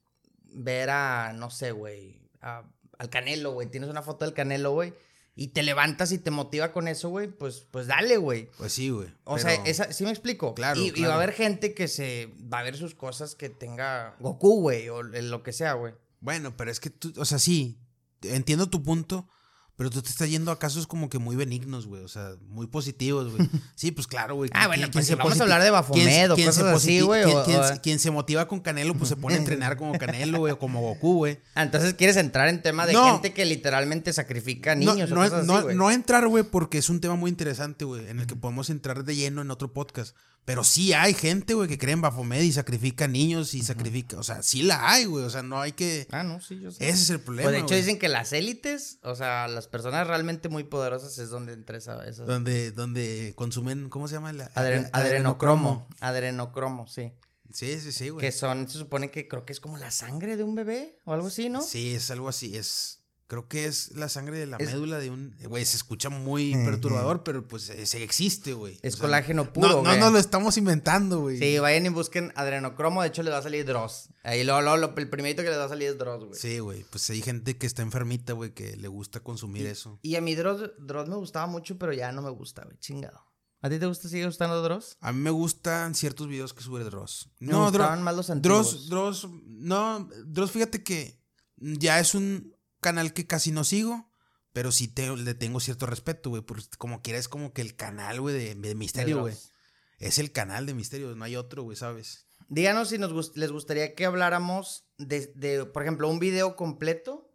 ver a, no sé, güey, a al Canelo, güey. Tienes una foto del Canelo, güey. Y te levantas y te motiva con eso, güey. Pues, pues dale, güey. Pues sí, güey. O sea, esa, sí me explico. Claro y, va a haber gente que se va a ver sus cosas que tenga Goku, güey. O lo que sea, güey. Bueno, pero es que tú, o sea, sí. Entiendo tu punto. Pero tú te estás yendo a casos como que muy benignos, güey. O sea, muy positivos, güey. [laughs] Sí, pues claro, güey. Ah, ¿Quién- bueno, pues se si vamos a hablar de Bafomed o cosas así, güey. quien se motiva con Canelo, pues se pone a entrenar como [laughs] Canelo, güey, o como Goku, güey. Ah, entonces quieres entrar en tema de No. gente que literalmente sacrifica niños no, o cosas no, así, güey. no entrar, güey, porque es un tema muy interesante, güey, en el que podemos entrar de lleno en otro podcast. Pero sí hay gente, güey, que cree en Bafomed y sacrifica niños y sacrifica. O sea, sí la hay, güey. O sea, no hay que. Ah, no, sí, yo sé. Ese es el problema. Pues de hecho dicen que las élites, o sea, las personas realmente muy poderosas es donde entra esa... esa- Donde, donde consumen, ¿cómo se llama? La, Adren- adrenocromo. Adrenocromo, sí. Sí, sí, sí, güey. Que son, se supone que creo que es como la sangre de un bebé o algo así, ¿no? Sí, es algo así. Es. Creo que es la sangre de la Es- médula de un. Güey, se escucha muy perturbador, pero pues ese existe, güey. Es O sea, colágeno puro, No, no nos lo estamos inventando, güey. Sí, vayan y busquen adrenocromo, de hecho les va a salir Dross. Ahí lo, lo, lo- el primerito que les va a salir es Dross, güey. Sí, güey. Pues hay gente que está enfermita, güey, que le gusta consumir eso. Y a mí Dross, Dross me gustaba mucho, pero ya no me gusta, güey, chingado. ¿A ti te gusta, sigue gustando Dross? A mí me gustan ciertos videos que sube Dross. Me No, gustaban Dross. más los antiguos. Dross, Dross, no, Dross, fíjate que ya es un canal que casi no sigo, pero sí te- le tengo cierto respeto, güey, porque como quiera es como que el canal, güey, de, de misterio, güey. Es el canal de misterio, no hay otro, güey, ¿sabes? Díganos si nos gust- les gustaría que habláramos de, de, por ejemplo, un video completo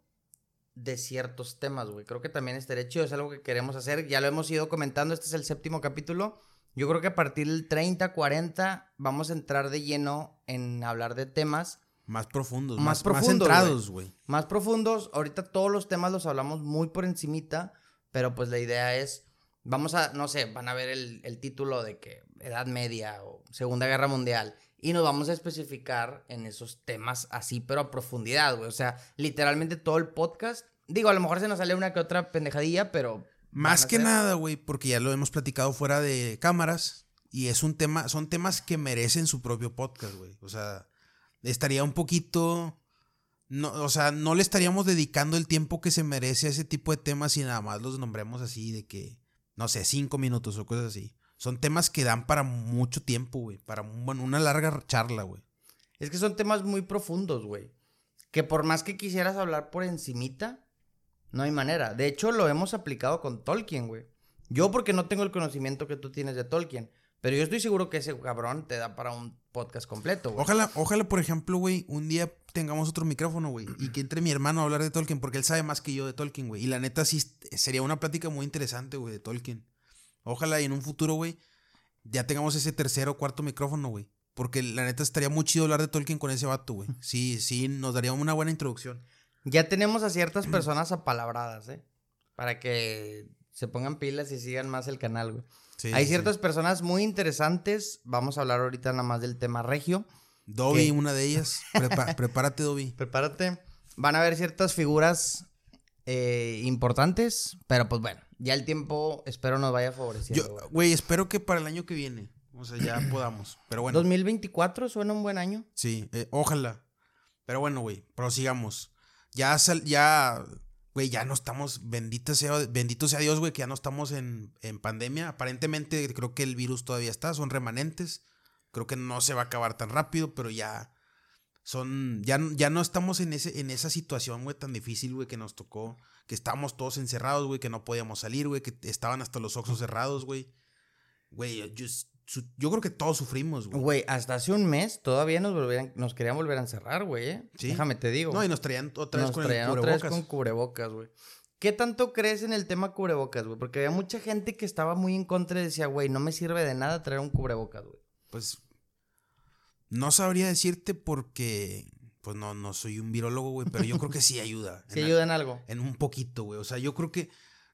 de ciertos temas, güey. Creo que también estaría chido, es algo que queremos hacer. Ya lo hemos ido comentando, este es el séptimo capítulo. Yo creo que a partir del 30, 40 vamos a entrar de lleno en hablar de temas Más profundos, Más más, más, profundos, centrados, güey. más profundos. Ahorita todos los temas los hablamos muy por encimita, pero pues la idea es, vamos a, no sé, van a ver el, el título de que Edad Media o Segunda Guerra Mundial y nos vamos a especificar en esos temas así, pero a profundidad, güey. O sea, literalmente todo el podcast. Digo, a lo mejor se nos sale una que otra pendejadilla, pero... Más que ser- nada, güey, porque ya lo hemos platicado fuera de cámaras y es un tema, son temas que merecen su propio podcast, güey. O sea, estaría un poquito, no, o sea, no le estaríamos dedicando el tiempo que se merece a ese tipo de temas y nada más los nombremos así de que, no sé, cinco minutos o cosas así. Son temas que dan para mucho tiempo, güey, para bueno, una larga charla, güey. Es que son temas muy profundos, güey. Que por más que quisieras hablar por encimita, no hay manera. De hecho, lo hemos aplicado con Tolkien, güey. Yo porque no tengo el conocimiento que tú tienes de Tolkien. Pero yo estoy seguro que ese cabrón te da para un podcast completo, güey. Ojalá, ojalá, por ejemplo, güey, un día tengamos otro micrófono, güey, y que entre mi hermano a hablar de Tolkien, porque él sabe más que yo de Tolkien, güey. Y la neta sí sería una plática muy interesante, güey, de Tolkien. Ojalá y en un futuro, güey, ya tengamos ese tercer o cuarto micrófono, güey. Porque la neta estaría muy chido hablar de Tolkien con ese vato, güey. [laughs] Sí, sí, nos daría una buena introducción. Ya tenemos a ciertas personas apalabradas, ¿eh? Para que se pongan pilas y sigan más el canal, güey. Sí, Hay sí, ciertas personas muy interesantes. Vamos a hablar ahorita nada más del tema regio. Dobby, ¿Qué? una de ellas. [laughs] Prepa- prepárate, Dobby. Prepárate. Van a haber ciertas figuras eh, importantes, pero pues bueno, ya el tiempo espero nos vaya favoreciendo. Güey, espero que para el año que viene, o sea, ya [clears throat] podamos. Pero bueno. 2024 suena un buen año. Sí, eh, ojalá. Pero bueno, güey, prosigamos. Ya, sal- ya, güey, ya no estamos, bendito sea, bendito sea Dios, güey, que ya no estamos en, en pandemia. Aparentemente creo que el virus todavía está, son remanentes. Creo que no se va a acabar tan rápido, pero ya son, ya, ya no estamos en, ese, en esa situación, güey, tan difícil, güey, que nos tocó. Que estábamos todos encerrados, güey, que no podíamos salir, güey, que estaban hasta los ojos cerrados, güey. Güey, yo, su- yo creo que todos sufrimos, güey. Güey, hasta hace un mes todavía nos, volvían, nos querían volver a encerrar, güey. ¿eh? Sí. Déjame te digo. No, y nos traían otra vez nos con traían el otra vez cubrebocas. con cubrebocas, güey. ¿Qué tanto crees en el tema cubrebocas, güey? Porque había mucha gente que estaba muy en contra y decía, güey, no me sirve de nada traer un cubrebocas, güey. Pues no sabría decirte porque pues no, no soy un virólogo, güey, pero yo creo que sí ayuda. [laughs] ¿Sí ayuda en algo? en un poquito, güey. O sea, yo creo que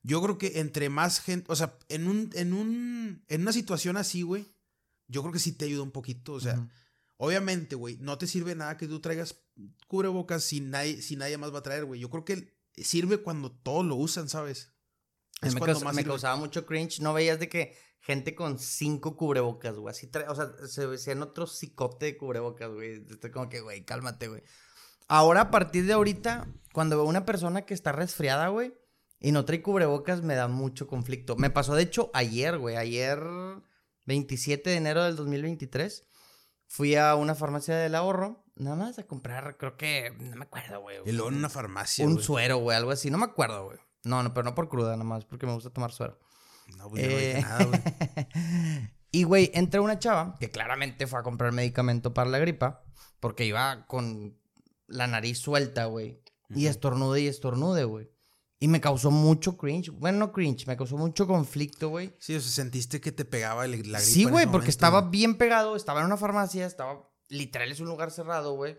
yo creo que entre más gente, o sea, en un en un en una situación así, güey, yo creo que sí te ayuda un poquito, o sea, obviamente, güey, no te sirve nada que tú traigas cubrebocas si nadie si nadie más va a traer, güey. Yo creo que sirve cuando todos lo usan, ¿sabes? Mí me, cuando caus- más me causaba mucho cringe. No veías de que gente con cinco cubrebocas, güey. Así trae, o sea, se decían otro cicote de cubrebocas, güey. Estoy como que, güey, cálmate, güey. Ahora, a partir de ahorita, cuando veo una persona que está resfriada, güey, y no trae cubrebocas, me da mucho conflicto. Me pasó, de hecho, ayer, güey. Ayer, 27 de enero del 2023, fui a una farmacia del ahorro, nada más a comprar, creo que, no me acuerdo, güey. Y luego en una farmacia, Un güey. suero, güey, algo así. No me acuerdo, güey. No, no, pero no por cruda, nada más, porque me gusta tomar suero. No, pues yo no dije nada, güey. [laughs] y, güey, entra una chava que claramente fue a comprar medicamento para la gripa, porque iba con la nariz suelta, güey. Y estornude y estornude, güey. Y me causó mucho cringe. Bueno, no cringe, me causó mucho conflicto, güey. Sí, o sea, sentiste que te pegaba el- la gripa. Sí, güey, porque estaba bien pegado, estaba en una farmacia, estaba literal es un lugar cerrado, güey.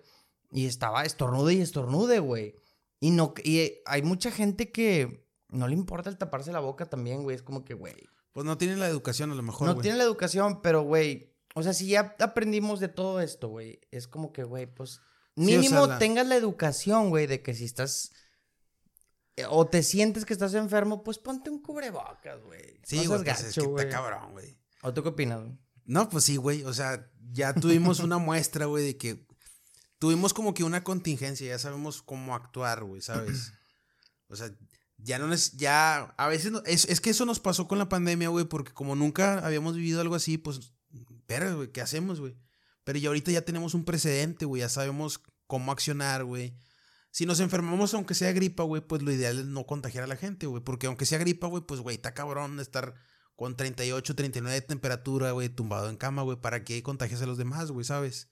Y estaba estornude y estornude, güey. Y no y eh, hay mucha gente que no le importa el taparse la boca también, güey. Es como que, güey, Pues no tienen la educación a lo mejor, no tiene la educación, pero, güey, o sea, si ya aprendimos de todo esto, güey, es como que, güey, pues Sí, o mínimo sea, la- tengas la educación, güey, de que si estás o te sientes que estás enfermo, pues ponte un cubrebocas, güey. Sí, güey, pues es que está cabrón, güey. ¿O tú qué opinas, güey? No, pues sí, güey. O sea, ya tuvimos una [laughs] muestra, güey, de que tuvimos como que una contingencia, ya sabemos cómo actuar, güey, ¿sabes? O sea, ya no es, ya, a veces, no- es, es que eso nos pasó con la pandemia, güey, porque como nunca habíamos vivido algo así, pues, pero, güey, ¿qué hacemos, güey? Pero ya ahorita ya tenemos un precedente, güey, ya sabemos cómo accionar, güey. Si nos enfermamos, aunque sea gripa, güey, pues lo ideal es no contagiar a la gente, güey. Porque aunque sea gripa, güey, pues, güey, está cabrón estar con 38, 39 de temperatura, güey, tumbado en cama, güey, para que contagies a los demás, güey, ¿sabes?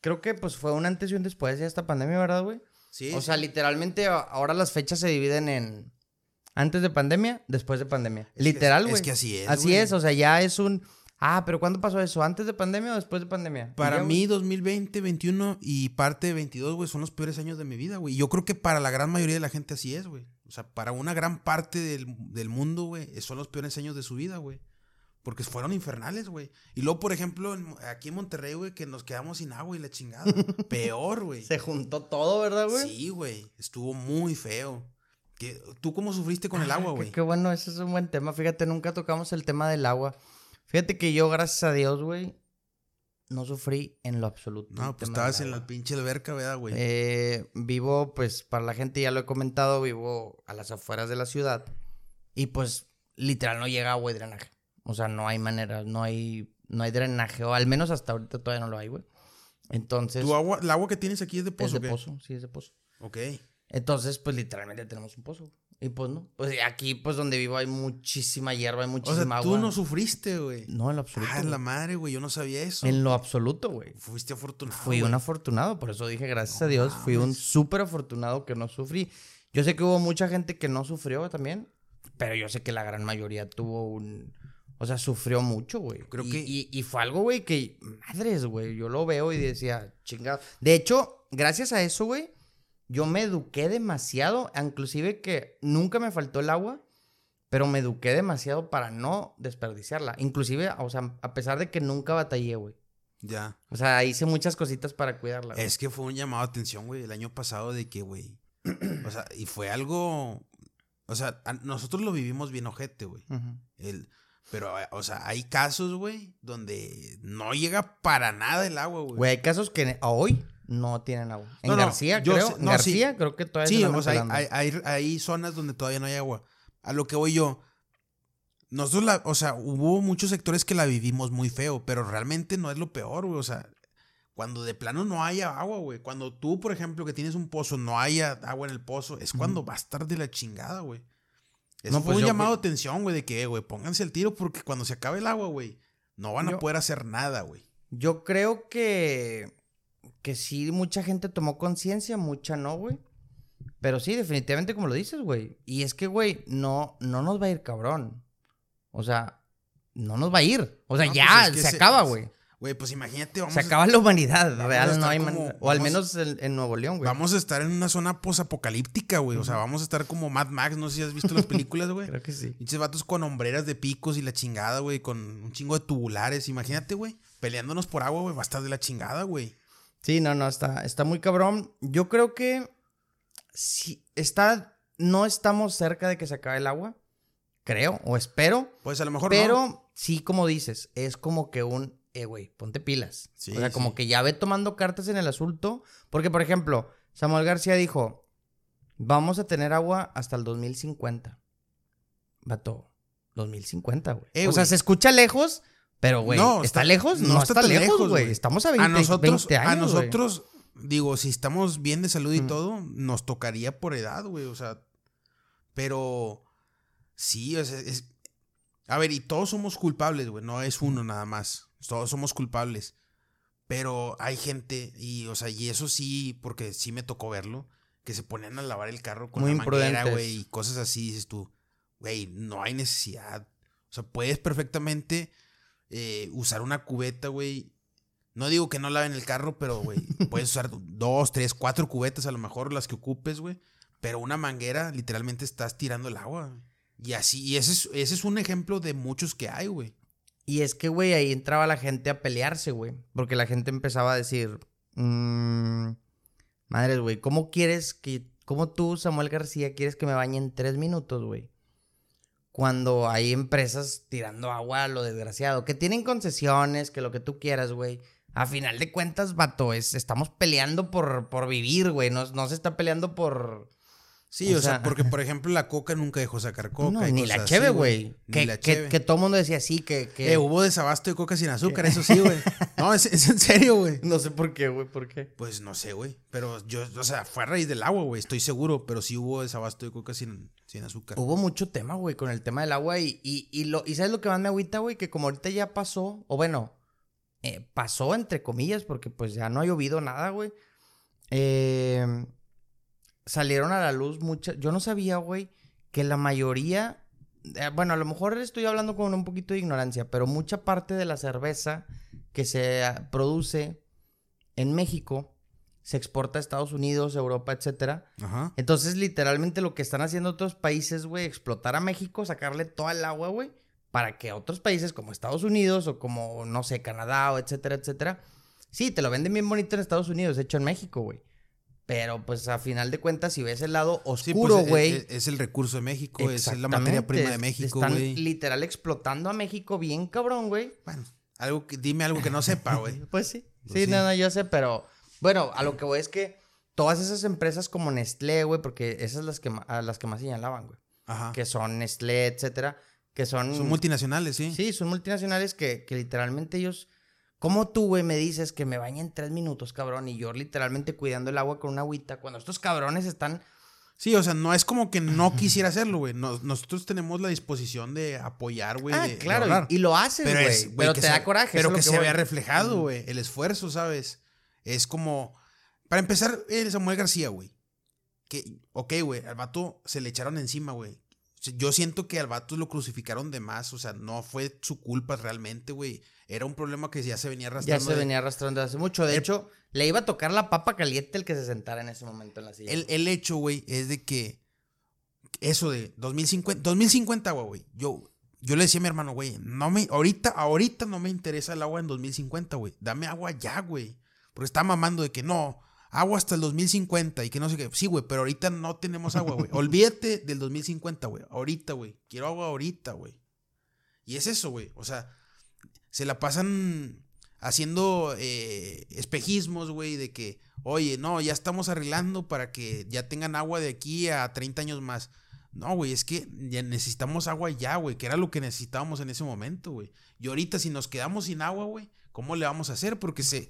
Creo que pues fue un antes y un después de esta pandemia, ¿verdad, güey? Sí. O sea, literalmente ahora las fechas se dividen en antes de pandemia, después de pandemia. que- Literal, güey. es que así es, Así es, o sea, ya es un Ah, pero ¿cuándo pasó eso? ¿Antes de pandemia o después de pandemia? Para ya, mí, 2020, 21 y parte de 22, güey, son los peores años de mi vida, güey. Yo creo que para la gran mayoría de la gente así es, güey. O sea, para una gran parte del, del mundo, güey, son los peores años de su vida, güey. Porque fueron infernales, güey. Y luego, por ejemplo, en- aquí en Monterrey, güey, que nos quedamos sin agua y la chingada. [laughs] Peor, güey. Se juntó todo, ¿verdad, güey? Sí, güey. Estuvo muy feo. ¿Qué- ¿Tú cómo sufriste con el agua, qué- güey? Qué, bueno, ese es un buen tema. Fíjate, nunca tocamos el tema del agua. Fíjate que yo, gracias a Dios, güey, no sufrí en lo absoluto. No, pues estabas en la pinche alberca, ¿verdad, güey? Eh, vivo, pues, para la gente ya lo he comentado, vivo a las afueras de la ciudad. Y pues, literal, no llega agua y drenaje. O sea, no hay manera, no hay, no hay drenaje. O al menos hasta ahorita todavía no lo hay, güey. Entonces, ¿Tu agua, el agua que tienes aquí es de es pozo? de o qué? pozo, sí, es de pozo. Ok. Entonces, pues literalmente tenemos un pozo. Y pues no. Pues aquí, pues donde vivo hay muchísima hierba, hay O muchísima sea, tú agua. no sufriste, güey. No, en lo absoluto. Ah, güey. la madre, güey. Yo no sabía eso. En lo absoluto, güey. Fuiste afortunado. Fui güey. un afortunado, por eso dije gracias No a Dios. Fui un súper afortunado que no sufrí. Yo sé que hubo mucha gente que no sufrió también, pero yo sé que la gran mayoría tuvo un. O sea, sufrió mucho, güey. Creo y, que- y, y fue algo, güey, que. Madres, güey. Yo lo veo y decía, chingado. De hecho, gracias a eso, güey, yo me eduqué demasiado. Inclusive que nunca me faltó el agua, pero me eduqué demasiado para no desperdiciarla. Inclusive, o sea, a pesar de que nunca batallé, güey. Ya. O sea, hice muchas cositas para cuidarla. güey. Es que fue un llamado de atención, güey, el año pasado de que, güey. o sea, y fue algo. O sea, a- nosotros lo vivimos bien ojete, güey. El, pero, o sea, hay casos, güey, donde no llega para nada el agua, güey. Güey, hay casos que hoy no tienen agua. En No, García, yo creo. en no, García, sí. creo que todavía Sí, o sea, hay, hay, hay- zonas donde todavía no hay agua. A lo que voy yo. Nosotros, la, o sea, hubo muchos sectores que la vivimos muy feo, pero realmente no es lo peor, güey. O sea, cuando de plano no haya agua, güey. Cuando tú, por ejemplo, que tienes un pozo, no haya agua en el pozo, es cuando va a estar de la chingada, güey. Eso No, fue pues un yo- llamado de atención, güey, de que, güey, pónganse el tiro porque cuando se acabe el agua, güey, no van a Yo- poder hacer nada, güey. Yo creo que. Que sí, mucha gente tomó conciencia, mucha no, güey. Pero sí, definitivamente, como lo dices, güey. Y es que, güey, no, no nos va a ir cabrón. O sea, no nos va a ir. O sea, No, ya, pues es que se se- acaba, güey. Güey, pues imagínate, vamos Se a- acaba la humanidad, real, no hay como-. O al menos en, en Nuevo León, güey. Vamos a estar en una zona posapocalíptica, güey. O sea, vamos a estar como Mad Max. No sé si has visto las películas, güey. [laughs] Creo que sí. Pinches vatos con hombreras de picos y la chingada, güey. Con un chingo de tubulares. Imagínate, güey. Peleándonos por agua, güey. Va a estar de la chingada, güey. Sí, no, no, está, está muy cabrón. Yo creo que sí, está, no estamos cerca de que se acabe el agua, creo, o espero, Pues a lo mejor pero no. sí, como dices, es como que un, eh, güey, ponte pilas. Sí, o sea, como sí. que ya ve tomando cartas en el asunto, porque, por ejemplo, Samuel García dijo, vamos a tener agua hasta el 2050. Vato, 2050, güey. Eh, o sea, se escucha lejos, pero, güey, No, ¿está, está- lejos? no No, está está, tan lejos, güey. Estamos a 20, a nosotros, 20 años, a nosotros, digo, si estamos bien de salud y Ujú. todo, nos tocaría por edad, güey. O sea, Pero sí, es, es, a ver, y todos somos culpables, güey, no es uno nada más. Todos somos culpables. Pero hay gente, y, o sea, y eso sí, porque sí me tocó verlo, que se ponen a lavar el carro con Muy la manguera, güey, y cosas así, dices tú, güey, no hay necesidad. O sea, puedes perfectamente eh, usar una cubeta, güey. No digo que no laven el carro, pero, güey, [laughs] puedes usar dos, tres, cuatro cubetas a lo mejor, las que ocupes, güey. Pero una manguera, literalmente estás tirando el agua. Y así, y ese es, ese es un ejemplo de muchos que hay, güey. Y es que, güey, ahí entraba la gente a pelearse, güey. Porque la gente empezaba a decir, "Mm, madres, güey, ¿cómo quieres que, cómo tú, Samuel García, quieres que me bañe en tres minutos, güey? Cuando hay empresas tirando agua a lo desgraciado, que tienen concesiones, que lo que tú quieras, güey. A final de cuentas, vato, es, estamos peleando por, por vivir, güey. No, no se está peleando por... Sí, O o, sea, sea, porque por [laughs] ejemplo la coca nunca dejó sacar coca. No, y ni la cheve, güey. Ni Que, la que, que todo el mundo decía así, que... que... Eh, hubo desabasto de coca sin azúcar, eso sí, güey. [laughs] No, es, es en serio, güey. No sé por qué, güey, ¿por qué? Pues no sé, güey. Pero yo, o sea, fue a raíz del agua, güey. Estoy seguro, pero sí hubo desabasto de coca sin, sin azúcar. Hubo mucho tema, güey, con el tema del agua y, y, y lo, y ¿sabes lo que más me agüita, güey? Que como ahorita ya pasó, o bueno, eh, pasó entre comillas, porque pues ya no ha llovido nada, güey. Eh, salieron a la luz muchas... Yo no sabía, güey, que la mayoría... eh, bueno, a lo mejor estoy hablando con un poquito de ignorancia, pero mucha parte de la cerveza que se ah, produce en México se exporta a Estados Unidos, Europa, etcétera. Ajá. Entonces, literalmente lo que están haciendo otros países, güey, explotar a México, sacarle toda el agua, güey, para que otros países como Estados Unidos o como, no sé, Canadá o etcétera, etcétera. Sí, te lo venden bien bonito en Estados Unidos, hecho en México, güey. Pero pues a final de cuentas, si ves el lado Sí, oscuro, pues, güey. es, es el recurso de México, es la materia prima de México, Están literal explotando a México bien cabrón, güey. Bueno, algo que, dime algo que no sepa, güey. [laughs] Pues sí. Pues sí, sí. no, no, yo sé, pero bueno, a lo que voy es que todas esas empresas como Nestlé, güey, porque esas las que a las que más señalaban, güey, Ajá. que son Nestlé, etcétera, que son Son multinacionales, sí. Sí, son multinacionales que, que literalmente ellos ¿Cómo tú, güey, me dices que me bañe en tres minutos, cabrón? Y yo literalmente cuidando el agua con una agüita. Cuando estos cabrones están Sí, o sea, no es como que no quisiera hacerlo, güey. Nos- nosotros tenemos la disposición de apoyar, güey. ah, de- claro, y, y lo Pero, güey. es, güey, Pero que te se- da coraje. Pero que es se voy. vea reflejado, güey. El esfuerzo, ¿sabes? Es como. Para empezar, el Samuel García, güey. Que, ok, güey, al vato se le echaron encima, güey. Sea, Yo siento que al vato lo crucificaron de más. O sea, no fue su culpa realmente, güey. Era un problema que ya se venía Ya arrastrando. se de- venía arrastrando hace mucho. De El- hecho, le iba a tocar la papa caliente el que se sentara en ese momento en la silla. El, el hecho, güey, es de que eso de 2050, 2050, agua, güey. Yo, yo le decía a mi hermano, güey, no me, ahorita, ahorita no me interesa el agua en 2050, güey. Dame agua ya, güey. Porque está mamando de que no, agua hasta el 2050 y que no sé qué. Sí, güey, pero ahorita no tenemos agua, güey. [laughs] Olvídate del 2050, güey. Ahorita, güey. Quiero agua ahorita, güey. Y es eso, güey. O sea, se la pasan haciendo eh, espejismos, güey, de que, oye, no, ya estamos arreglando para que ya tengan agua de aquí a 30 años más. No, güey, es que necesitamos agua ya, güey, que era lo que necesitábamos en ese momento, güey. Y ahorita si nos quedamos sin agua, güey, ¿cómo le vamos a hacer? Porque se...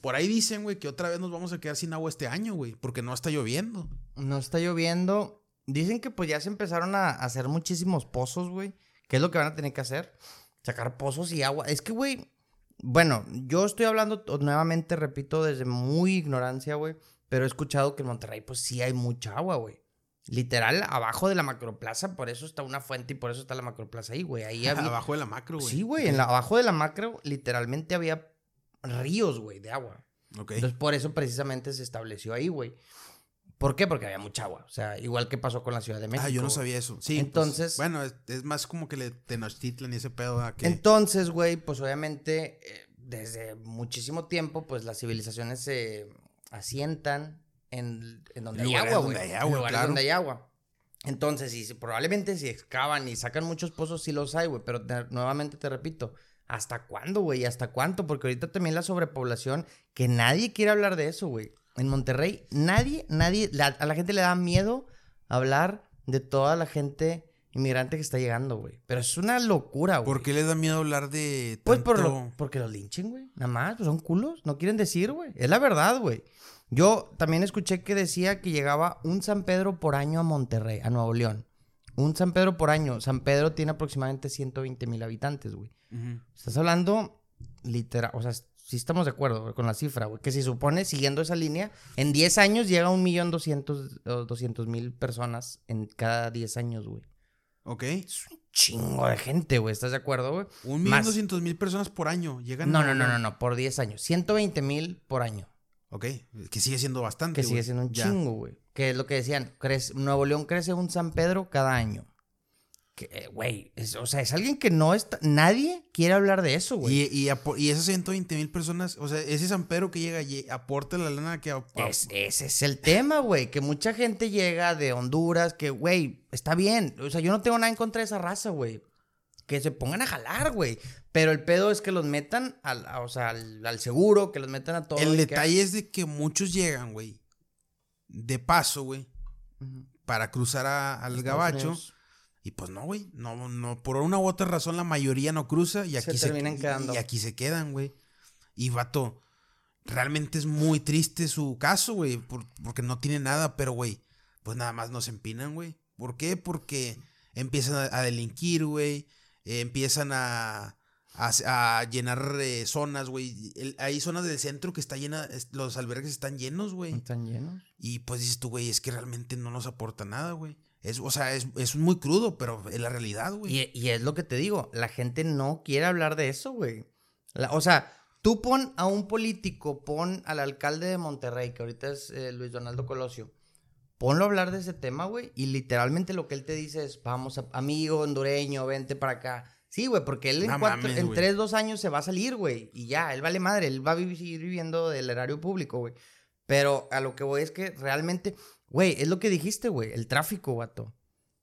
Por ahí dicen, güey, que otra vez nos vamos a quedar sin agua este año, güey, porque no está lloviendo. No está lloviendo. Dicen que pues ya se empezaron a hacer muchísimos pozos, güey. ¿Qué es lo que van a tener que hacer? Sacar pozos y agua. Es que, güey, bueno, yo estoy hablando nuevamente, repito, desde muy ignorancia, güey. Pero he escuchado que en Monterrey pues sí hay mucha agua, güey. Literal, abajo de la macroplaza, por eso está una fuente y por eso está la macroplaza ahí, güey. Ahí [laughs] había... Abajo de la macro, güey. Sí, güey, en la, abajo de la macro literalmente había ríos, güey, de agua. Ok. Entonces, por eso precisamente se estableció ahí, güey. ¿Por qué? Porque había mucha agua. O sea, igual que pasó con la Ciudad de México. ah, yo no güey. sabía eso. Sí. pues, Entonces- bueno, es, es más como que le Tenochtitlan y ese pedo a que... Entonces, güey, pues obviamente, eh, desde muchísimo tiempo, pues las civilizaciones se asientan en, en donde hay agua, donde güey. hay agua, lugares claro. donde hay agua. Entonces, y si- probablemente si excavan y sacan muchos pozos, sí los hay, güey. Pero te- nuevamente te repito, ¿hasta cuándo, güey? ¿Hasta cuánto? Porque ahorita también la sobrepoblación, que nadie quiere hablar de eso, güey. En Monterrey, nadie, nadie, la- a la gente le da miedo hablar de toda la gente inmigrante que está llegando, güey. Pero es una locura, güey. ¿Por qué les da miedo hablar de Pues por tanto- lo, porque los linchen, güey. Nada más, pues son culos. No quieren decir, güey. Es la verdad, güey. Yo también escuché que decía que llegaba un San Pedro por año a Monterrey, a Nuevo León. un San Pedro por año. San Pedro tiene aproximadamente 120 mil habitantes, güey. Estás hablando literal, o sea, si estamos de acuerdo con la cifra, güey, que se supone, siguiendo esa línea, en 10 años llega a un millón doscientos, mil personas en cada 10 años, güey. Ok. Es un chingo de gente, güey, ¿estás de acuerdo, güey? Un millón doscientos mil personas por año llegan. No, no, no, no, no, por 10 años. 120 mil por año. Ok, que sigue siendo bastante. Que sigue siendo un chingo, güey. Que es lo que decían, Nuevo León crece un San Pedro cada año. Eh, güey, o sea, es alguien que no está, nadie quiere hablar de eso, güey. Y, y, esas 120 mil personas, o sea, ese San Pedro que llega y aporta la lana que... ese es el tema, güey, que mucha gente llega de Honduras, que, güey, está bien, o sea, yo no tengo nada en contra de esa raza, güey. Que se pongan a jalar, güey. Pero el pedo es que los metan al, o sea, al, seguro, que los metan a todos. El detalle es de que muchos llegan, güey, de paso, güey, para cruzar al gabacho. Y pues no, güey. No, no, por una u otra razón la mayoría no cruza y aquí se, terminan quedando. Y aquí se quedan, güey. Y vato, realmente es muy triste su caso, güey. porque no tiene nada, pero, güey, pues nada más nos empinan, güey. ¿Por qué? Porque empiezan a, delinquir, güey. Eh, empiezan a, a, llenar eh, zonas, güey. Hay zonas del centro que está llena, los albergues están llenos, güey. Están llenos. Y pues dices tú, güey, es que realmente no nos aporta nada, güey. Es, o sea, es, muy crudo, pero es la realidad, güey. Y, es lo que te digo, la gente no quiere hablar de eso, güey. o sea, tú pon a un político, pon al alcalde de Monterrey, que ahorita es eh, Luis Donaldo Colosio, ponlo a hablar de ese tema, güey, y literalmente lo que él te dice es, vamos, amigo hondureño, vente para acá. Sí, güey, porque él en, cuatro, en tres, dos años se va a salir, güey, y ya, él vale madre, él va a seguir viviendo del erario público, güey. Pero a lo que voy es que realmente Güey, es lo que dijiste, güey. El tráfico, vato.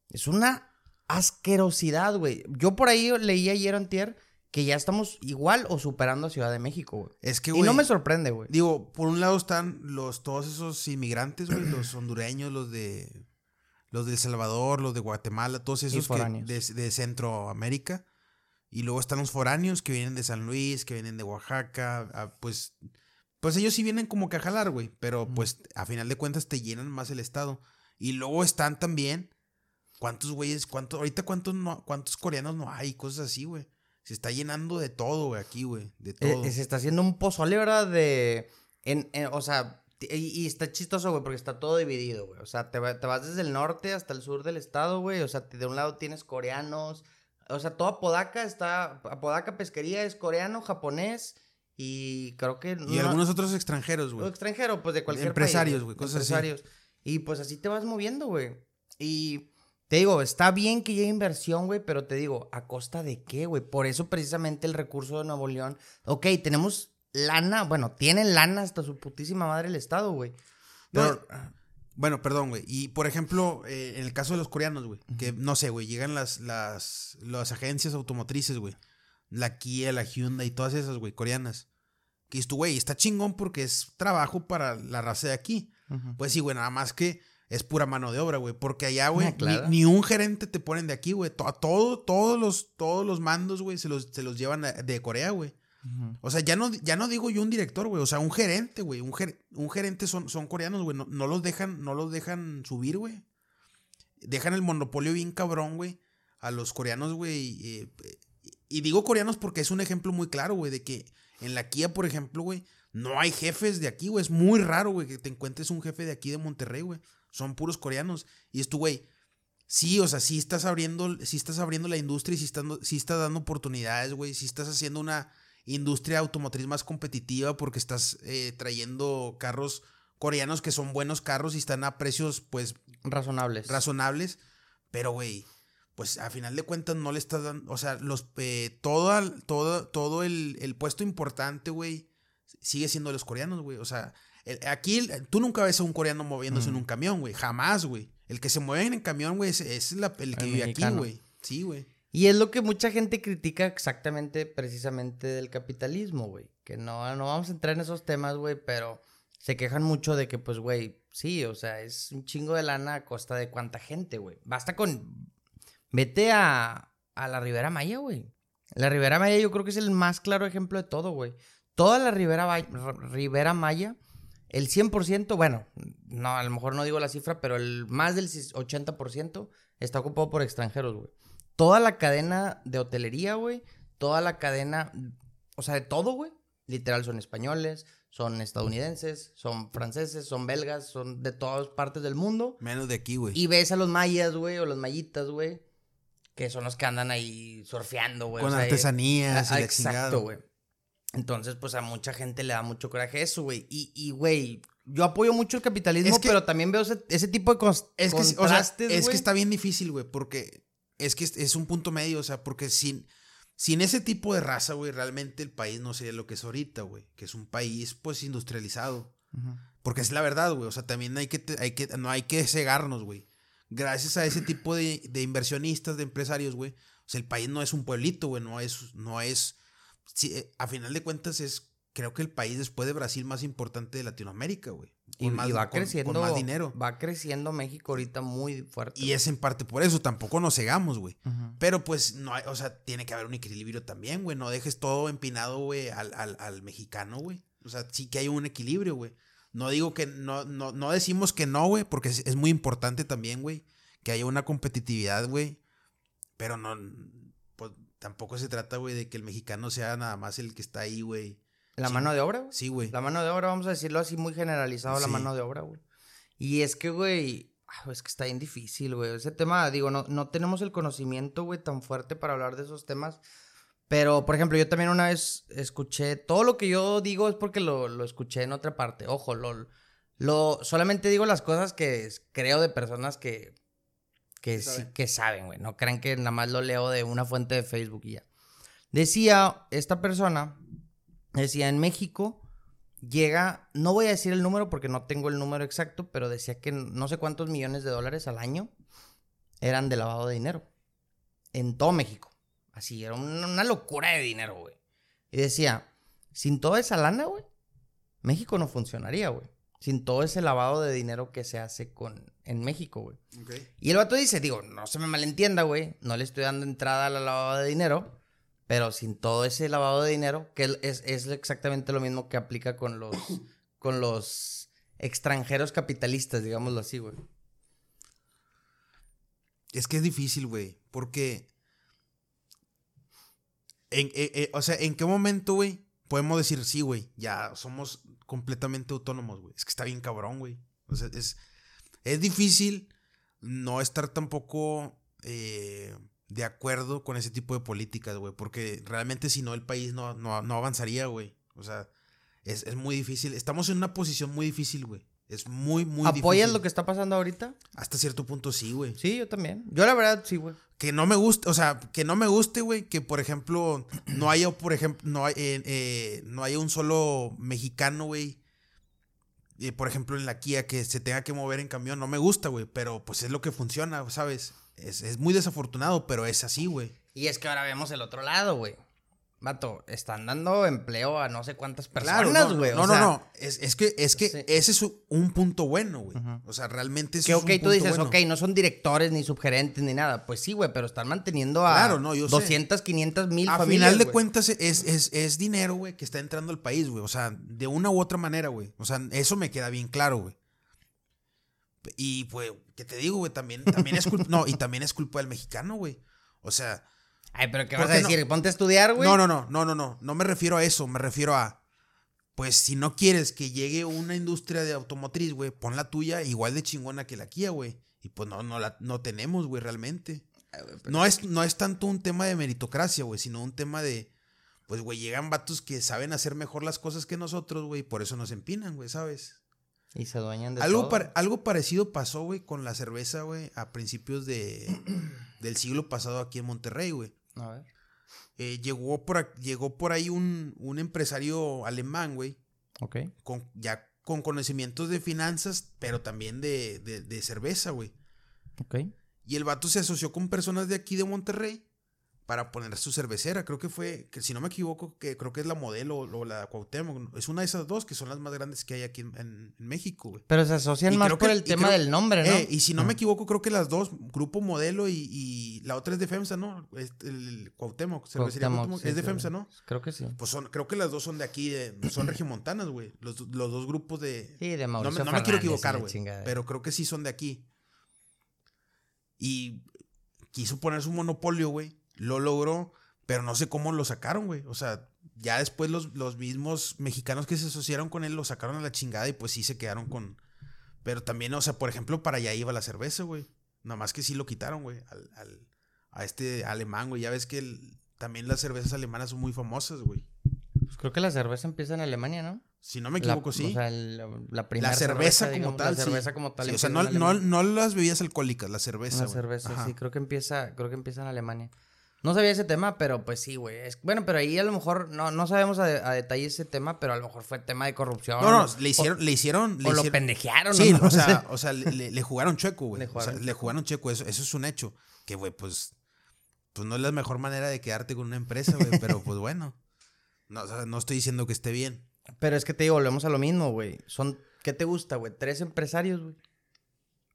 Es una asquerosidad, güey. Yo por ahí leí ayer antier que ya estamos igual o superando a Ciudad de México, güey. Es que, güey. Y no me sorprende, güey. Digo, por un lado están los, todos esos inmigrantes, güey, los hondureños, los de. Los de El Salvador, los de Guatemala, todos esos que, de, de, Centroamérica. Y luego están los foráneos que vienen de San Luis, que vienen de Oaxaca, pues pues ellos sí vienen como que a jalar, güey. Pero pues a final de cuentas te llenan más el estado. Y luego están también. ¿Cuántos güeyes? Cuántos, ahorita cuántos, no, cuántos coreanos no hay? Cosas así, güey. Se está llenando de todo, güey, aquí, güey. De eh, todo. se está haciendo un pozole, ¿verdad? De. En, o sea, y, está chistoso, güey, porque está todo dividido, güey. O sea, te, te, vas desde el norte hasta el sur del estado, güey. O sea, de un lado tienes coreanos. O sea, toda Podaca está. Podaca Pesquería es coreano, japonés. Y creo que... Y algunos otros extranjeros, güey. Extranjeros, pues de cualquier Empresarios, güey, cosas Empresarios. Y pues así te vas moviendo, güey. Y te digo, está bien que llegue inversión, güey, pero te digo, ¿a costa de qué, güey? Por eso precisamente el recurso de Nuevo León... Ok, tenemos lana, bueno, tienen lana hasta su putísima madre el Estado, güey. Pero... bueno, perdón, güey. Y por ejemplo, eh, en el caso de los coreanos, güey, que no sé, güey, llegan las, las, las agencias automotrices, güey la Kia, la Hyundai y todas esas, güey, coreanas. Que dices tú, güey, está chingón porque es trabajo para la raza de aquí. Pues sí, güey, nada más que es pura mano de obra, güey. Porque allá, güey, ni, un gerente te ponen de aquí, güey. Todo, todos, los, todos los mandos, güey, se los, se los llevan de Corea, güey. O sea, ya no, ya no digo yo un director, güey. O sea, un gerente, güey. Un, un gerente son, son coreanos, güey. No, no, los dejan, no los dejan subir, güey. Dejan el monopolio bien cabrón, güey. A los coreanos, güey. Eh, y digo coreanos porque es un ejemplo muy claro, güey, de que en la Kia, por ejemplo, güey, no hay jefes de aquí, güey. Es muy raro, güey, que te encuentres un jefe de aquí de Monterrey, güey. Son puros coreanos. Y es tu, güey, sí, o sea, sí estás abriendo, sí estás abriendo la industria y sí estás, sí estás dando oportunidades, güey. Sí estás haciendo una industria automotriz más competitiva porque estás eh, trayendo carros coreanos que son buenos carros y están a precios, pues... Razonables. Razonables. Pero, güey, pues a final de cuentas no le estás dando, o sea, los, eh, todo, todo, todo el, puesto importante, güey, sigue siendo de los coreanos, güey. O sea, aquí tú nunca ves a un coreano moviéndose en un camión, güey, jamás, güey. El que se mueve en el camión, güey, es, el que vive aquí, güey. Sí, güey. Y es lo que mucha gente critica exactamente, precisamente del capitalismo, güey. Que no, no vamos a entrar en esos temas, güey, pero se quejan mucho de que, pues, güey, sí, o sea, es un chingo de lana a costa de cuánta gente, güey. Basta con Vete a, a la Ribera Maya, güey. La Ribera Maya yo creo que es el más claro ejemplo de todo, güey. Toda la Ribera, Ribera Maya el 100%, bueno, no, a lo mejor no digo la cifra, pero el más del 80% está ocupado por extranjeros, güey. Toda la cadena de hotelería, güey, toda la cadena, o sea, de todo, güey. Literal son españoles, son estadounidenses, son franceses, son belgas, son de todas partes del mundo. Menos de aquí, güey. Y ves a los mayas, güey, o los mayitas, güey, que son los que andan ahí surfeando, güey. Con artesanías y Exacto, güey. Entonces, pues a mucha gente le da mucho coraje eso, güey. Y, güey, yo apoyo mucho el capitalismo, pero también veo ese, tipo de cosas. es que, contrastes, Es que está bien difícil, güey, porque es que es, un punto medio, o sea, porque sin, sin ese tipo de raza, güey, realmente el país no sería lo que es ahorita, güey. Que es un país, pues, industrializado. Porque es la verdad, güey. O sea, también hay que, hay que, no hay que cegarnos, güey. Gracias a ese tipo de, de inversionistas, de empresarios, güey. O sea, el país no es un pueblito, güey. No es, no es sí, eh, a final de cuentas es, creo que el país después de Brasil más importante de Latinoamérica, güey. Y, va creciendo. más dinero. Va creciendo México ahorita muy fuerte. Y es en parte por eso, tampoco nos cegamos, güey. Pero pues, no hay, o sea, tiene que haber un equilibrio también, güey. No dejes todo empinado, güey, al, al, mexicano, güey. O sea, sí que hay un equilibrio, güey. No digo que, no, no, no decimos que no, güey, porque es, es muy importante también, güey, que haya una competitividad, güey. Pero no, tampoco se trata, güey, de que el mexicano sea nada más el que está ahí, güey. ¿La mano de obra? Sí, güey. La mano de obra, vamos a decirlo así muy generalizado, la mano de obra, güey. Y es que, güey, ah, es que está bien difícil, güey. Ese tema, digo, no, no tenemos el conocimiento, güey, tan fuerte para hablar de esos temas. Pero, por ejemplo, yo también una vez escuché, todo lo que yo digo es porque lo, lo escuché en otra parte. Ojo, lo, lo, solamente digo las cosas que creo de personas que que sí que saben, güey. No crean que nada más lo leo de una fuente de Facebook y ya. Decía esta persona, decía en México llega, no voy a decir el número porque no tengo el número exacto, pero decía que no sé cuántos millones de dólares al año eran de lavado de dinero. En todo México. Así, era una, locura de dinero, güey. Y decía, sin toda esa lana, güey, México no funcionaría, güey sin todo ese lavado de dinero que se hace con, en México, güey. Y el vato dice, digo, no se me malentienda, güey, no le estoy dando entrada al lavado de dinero, pero sin todo ese lavado de dinero, que es, es exactamente lo mismo que aplica con los, [coughs] con los extranjeros capitalistas, digámoslo así, güey. Es que es difícil, güey, porque... En, eh, eh, o sea, ¿en qué momento, güey, podemos decir, sí, güey, ya somos completamente autónomos, güey. Es que está bien cabrón, güey. O sea, es, es difícil no estar tampoco eh, de acuerdo con ese tipo de políticas, güey. Porque realmente si no, el país no, no, avanzaría, güey. O sea, es, es, muy difícil. Estamos en una posición muy difícil, güey. Es muy, muy difícil. ¿Apoyas lo que está pasando ahorita? Hasta cierto punto sí, güey. Sí, yo también. Yo la verdad sí, güey. Que no me guste, o sea, que no me guste, güey, que por ejemplo no haya, por ejemplo, no, hay, eh, eh, no haya un solo mexicano, güey. Eh, por ejemplo, en la Kia que se tenga que mover en camión, no me gusta, güey, pero pues es lo que funciona, ¿sabes? Es, es muy desafortunado, pero es así, güey. Y es que ahora vemos el otro lado, güey. Vato, están dando empleo a no sé cuántas personas, güey. no, no, no, Es, que, es que ese es un punto bueno, güey. O sea, realmente es que, ok, tú dices, ok, no son directores ni subgerentes ni nada. Pues sí, güey, pero están manteniendo a claro, no, yo 200, 500 mil A final de cuentas es, es, es dinero, güey, que está entrando al país, güey. O sea, de una u otra manera, güey. O sea, eso me queda bien claro, güey. Y, pues, ¿qué te digo, güey? También, también es culpa... [laughs] no, y también es culpa del mexicano, güey. O sea... Ay, pero ¿qué vas a decir? Ponte a estudiar, güey. No, no, no, no, no, no. No me refiero a eso. Me refiero a. Pues si no quieres que llegue una industria de automotriz, güey, pon la tuya igual de chingona que la Kia, güey. Y pues no, no la no tenemos, güey, realmente. No es, no es tanto un tema de meritocracia, güey, sino un tema de. Pues, güey, llegan vatos que saben hacer mejor las cosas que nosotros, güey, por eso nos empinan, güey, ¿sabes? Y se dueñan de algo todo. algo parecido pasó, güey, con la cerveza, güey, a principios de, del siglo pasado aquí en Monterrey, güey. A ver. Eh, llegó, por, llegó por ahí un, empresario alemán, güey. Ok. Con, ya con conocimientos de finanzas, pero también de, de, cerveza, güey. Ok. Y el vato se asoció con personas de aquí de Monterrey para poner su cervecera. Creo que fue, que si no me equivoco, que creo que es la modelo o la Cuauhtémoc. Es una de esas dos que son las más grandes que hay aquí en, México, güey. Pero se asocian más por el tema del nombre, ¿no? Eh, y si no me equivoco, creo que las dos, Grupo Modelo y, la otra es de FEMSA, ¿no? Es el Cuauhtémoc, cervecería Cuauhtémoc, es de FEMSA, ¿no? Creo que sí. Pues son, creo que las dos son de aquí, son [clears throat] regiomontanas, güey. Los, los, dos grupos de... Sí, de Mauricio No me, no me quiero equivocar, güey. Pero creo que sí son de aquí. Y quiso poner su monopolio, güey. Lo logró pero no sé cómo lo sacaron, güey. O sea, ya después los, los mismos mexicanos que se asociaron con él lo sacaron a la chingada y pues sí se quedaron con... Pero también, o sea, por ejemplo, para allá iba la cerveza, güey. Nada más que sí lo quitaron, güey. Al, al, a este alemán, güey. Ya ves que también las cervezas alemanas son muy famosas, güey. Pues creo que la cerveza empieza en Alemania, ¿no? Si no me equivoco, sí. O sea, la, primera la cerveza, como tal. La cerveza como tal. o sea, no, no, no, las bebidas alcohólicas, la cerveza. La cerveza, sí. Creo que empieza, creo que empieza en Alemania. No sabía ese tema, pero pues sí, güey. Bueno, pero ahí a lo mejor no, no sabemos a, detalle ese tema, pero a lo mejor fue tema de corrupción. No, no, le hicieron, le hicieron. o lo pendejearon, Sí, o sea, [laughs] o sea le, jugaron chueco, güey. Le jugaron, le jugaron chueco, eso, eso es un hecho. Que, güey, pues. Pues no es la mejor manera de quedarte con una empresa, güey. pero [laughs] pues bueno. No, o sea, no estoy diciendo que esté bien. Pero es que te digo, volvemos a lo mismo, güey. Son, ¿qué te gusta, güey? Tres empresarios, güey.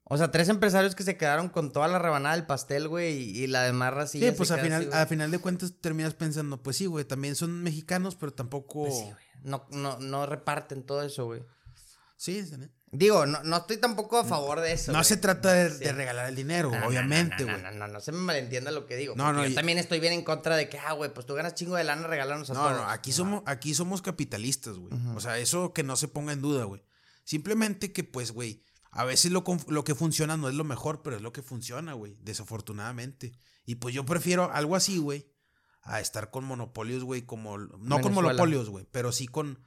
O sea, tres empresarios que se quedaron con toda la rebanada del pastel, güey, y, la demás racilla. Sí, pues al final, a final de cuentas terminas pensando, pues sí, güey, también son mexicanos, pero tampoco. Pues sí, güey. No, no, no reparten todo eso, güey. Sí, Digo, no, no estoy tampoco a favor de eso. No se trata de, regalar el dinero, obviamente, güey. No no, no, no, se me malentienda lo que digo. No, no. Yo también estoy bien en contra de que, ah, güey, pues tú ganas chingo de lana, regalarnos a no, todos. No, no, aquí somos, aquí somos capitalistas, güey. O sea, eso que no se ponga en duda, güey. Simplemente que, pues, güey, a veces lo, lo, que funciona no es lo mejor, pero es lo que funciona, güey. Desafortunadamente. Y pues yo prefiero algo así, güey. A estar con monopolios, güey, como... No con monopolios, güey, pero sí con,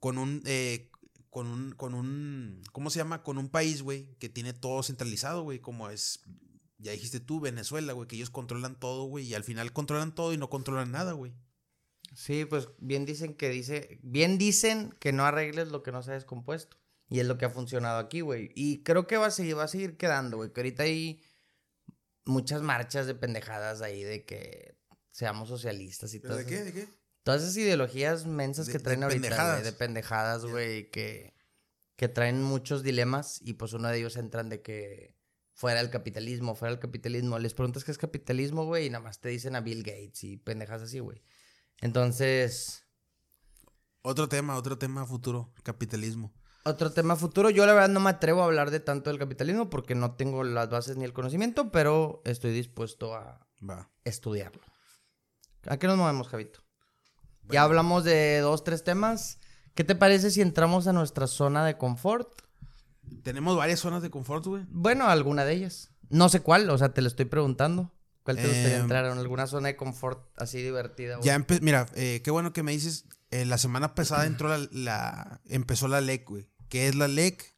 con un... Eh, con un, con un, ¿cómo se llama? Con un país, güey, que tiene todo centralizado, güey, como es, ya dijiste tú, Venezuela, güey, que ellos controlan todo, güey, y al final controlan todo y no controlan nada, güey. Sí, pues bien dicen que dice, bien dicen que no arregles lo que no se ha descompuesto. Y es lo que ha funcionado aquí, güey. Y creo que va a seguir, va a seguir quedando, güey. Que ahorita hay muchas marchas de pendejadas ahí de que seamos socialistas y todo. ¿De qué? ¿De qué? Todas esas ideologías mensas que traen ahorita, de pendejadas, güey, que, que traen muchos dilemas y pues uno de ellos entran de que fuera el capitalismo, fuera el capitalismo. Les preguntas qué es capitalismo, güey, y nada más te dicen a Bill Gates y pendejas así, güey. Entonces... Otro tema, otro tema futuro, capitalismo. Otro tema futuro. Yo la verdad no me atrevo a hablar de tanto del capitalismo porque no tengo las bases ni el conocimiento, pero estoy dispuesto a estudiarlo. ¿A qué nos movemos, Javito? Ya hablamos de dos, tres temas. ¿Qué te parece si entramos a nuestra zona de confort? Tenemos varias zonas de confort, güey. Bueno, alguna de ellas. No sé cuál, o sea, te lo estoy preguntando. ¿Cuál te gustaría em, entrar en alguna zona de confort así divertida? Ya mira, eh, qué bueno que me dices. Eh, la semana pasada entró la, empezó la LEC, güey. ¿Qué es la LEC?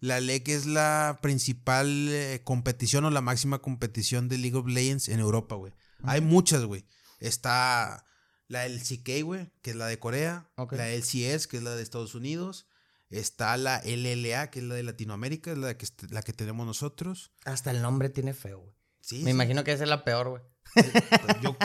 La LEC es la principal eh, competición o la máxima competición de League of Legends en Europa, güey. Hay muchas, güey. Está la LCK, güey, que es la de Corea. La LCS, que es la de Estados Unidos. Está la LLA, que es la de Latinoamérica, es la que, la que tenemos nosotros. Hasta el nombre tiene feo, güey. Sí. Me imagino que esa es la peor, güey. Eh, yo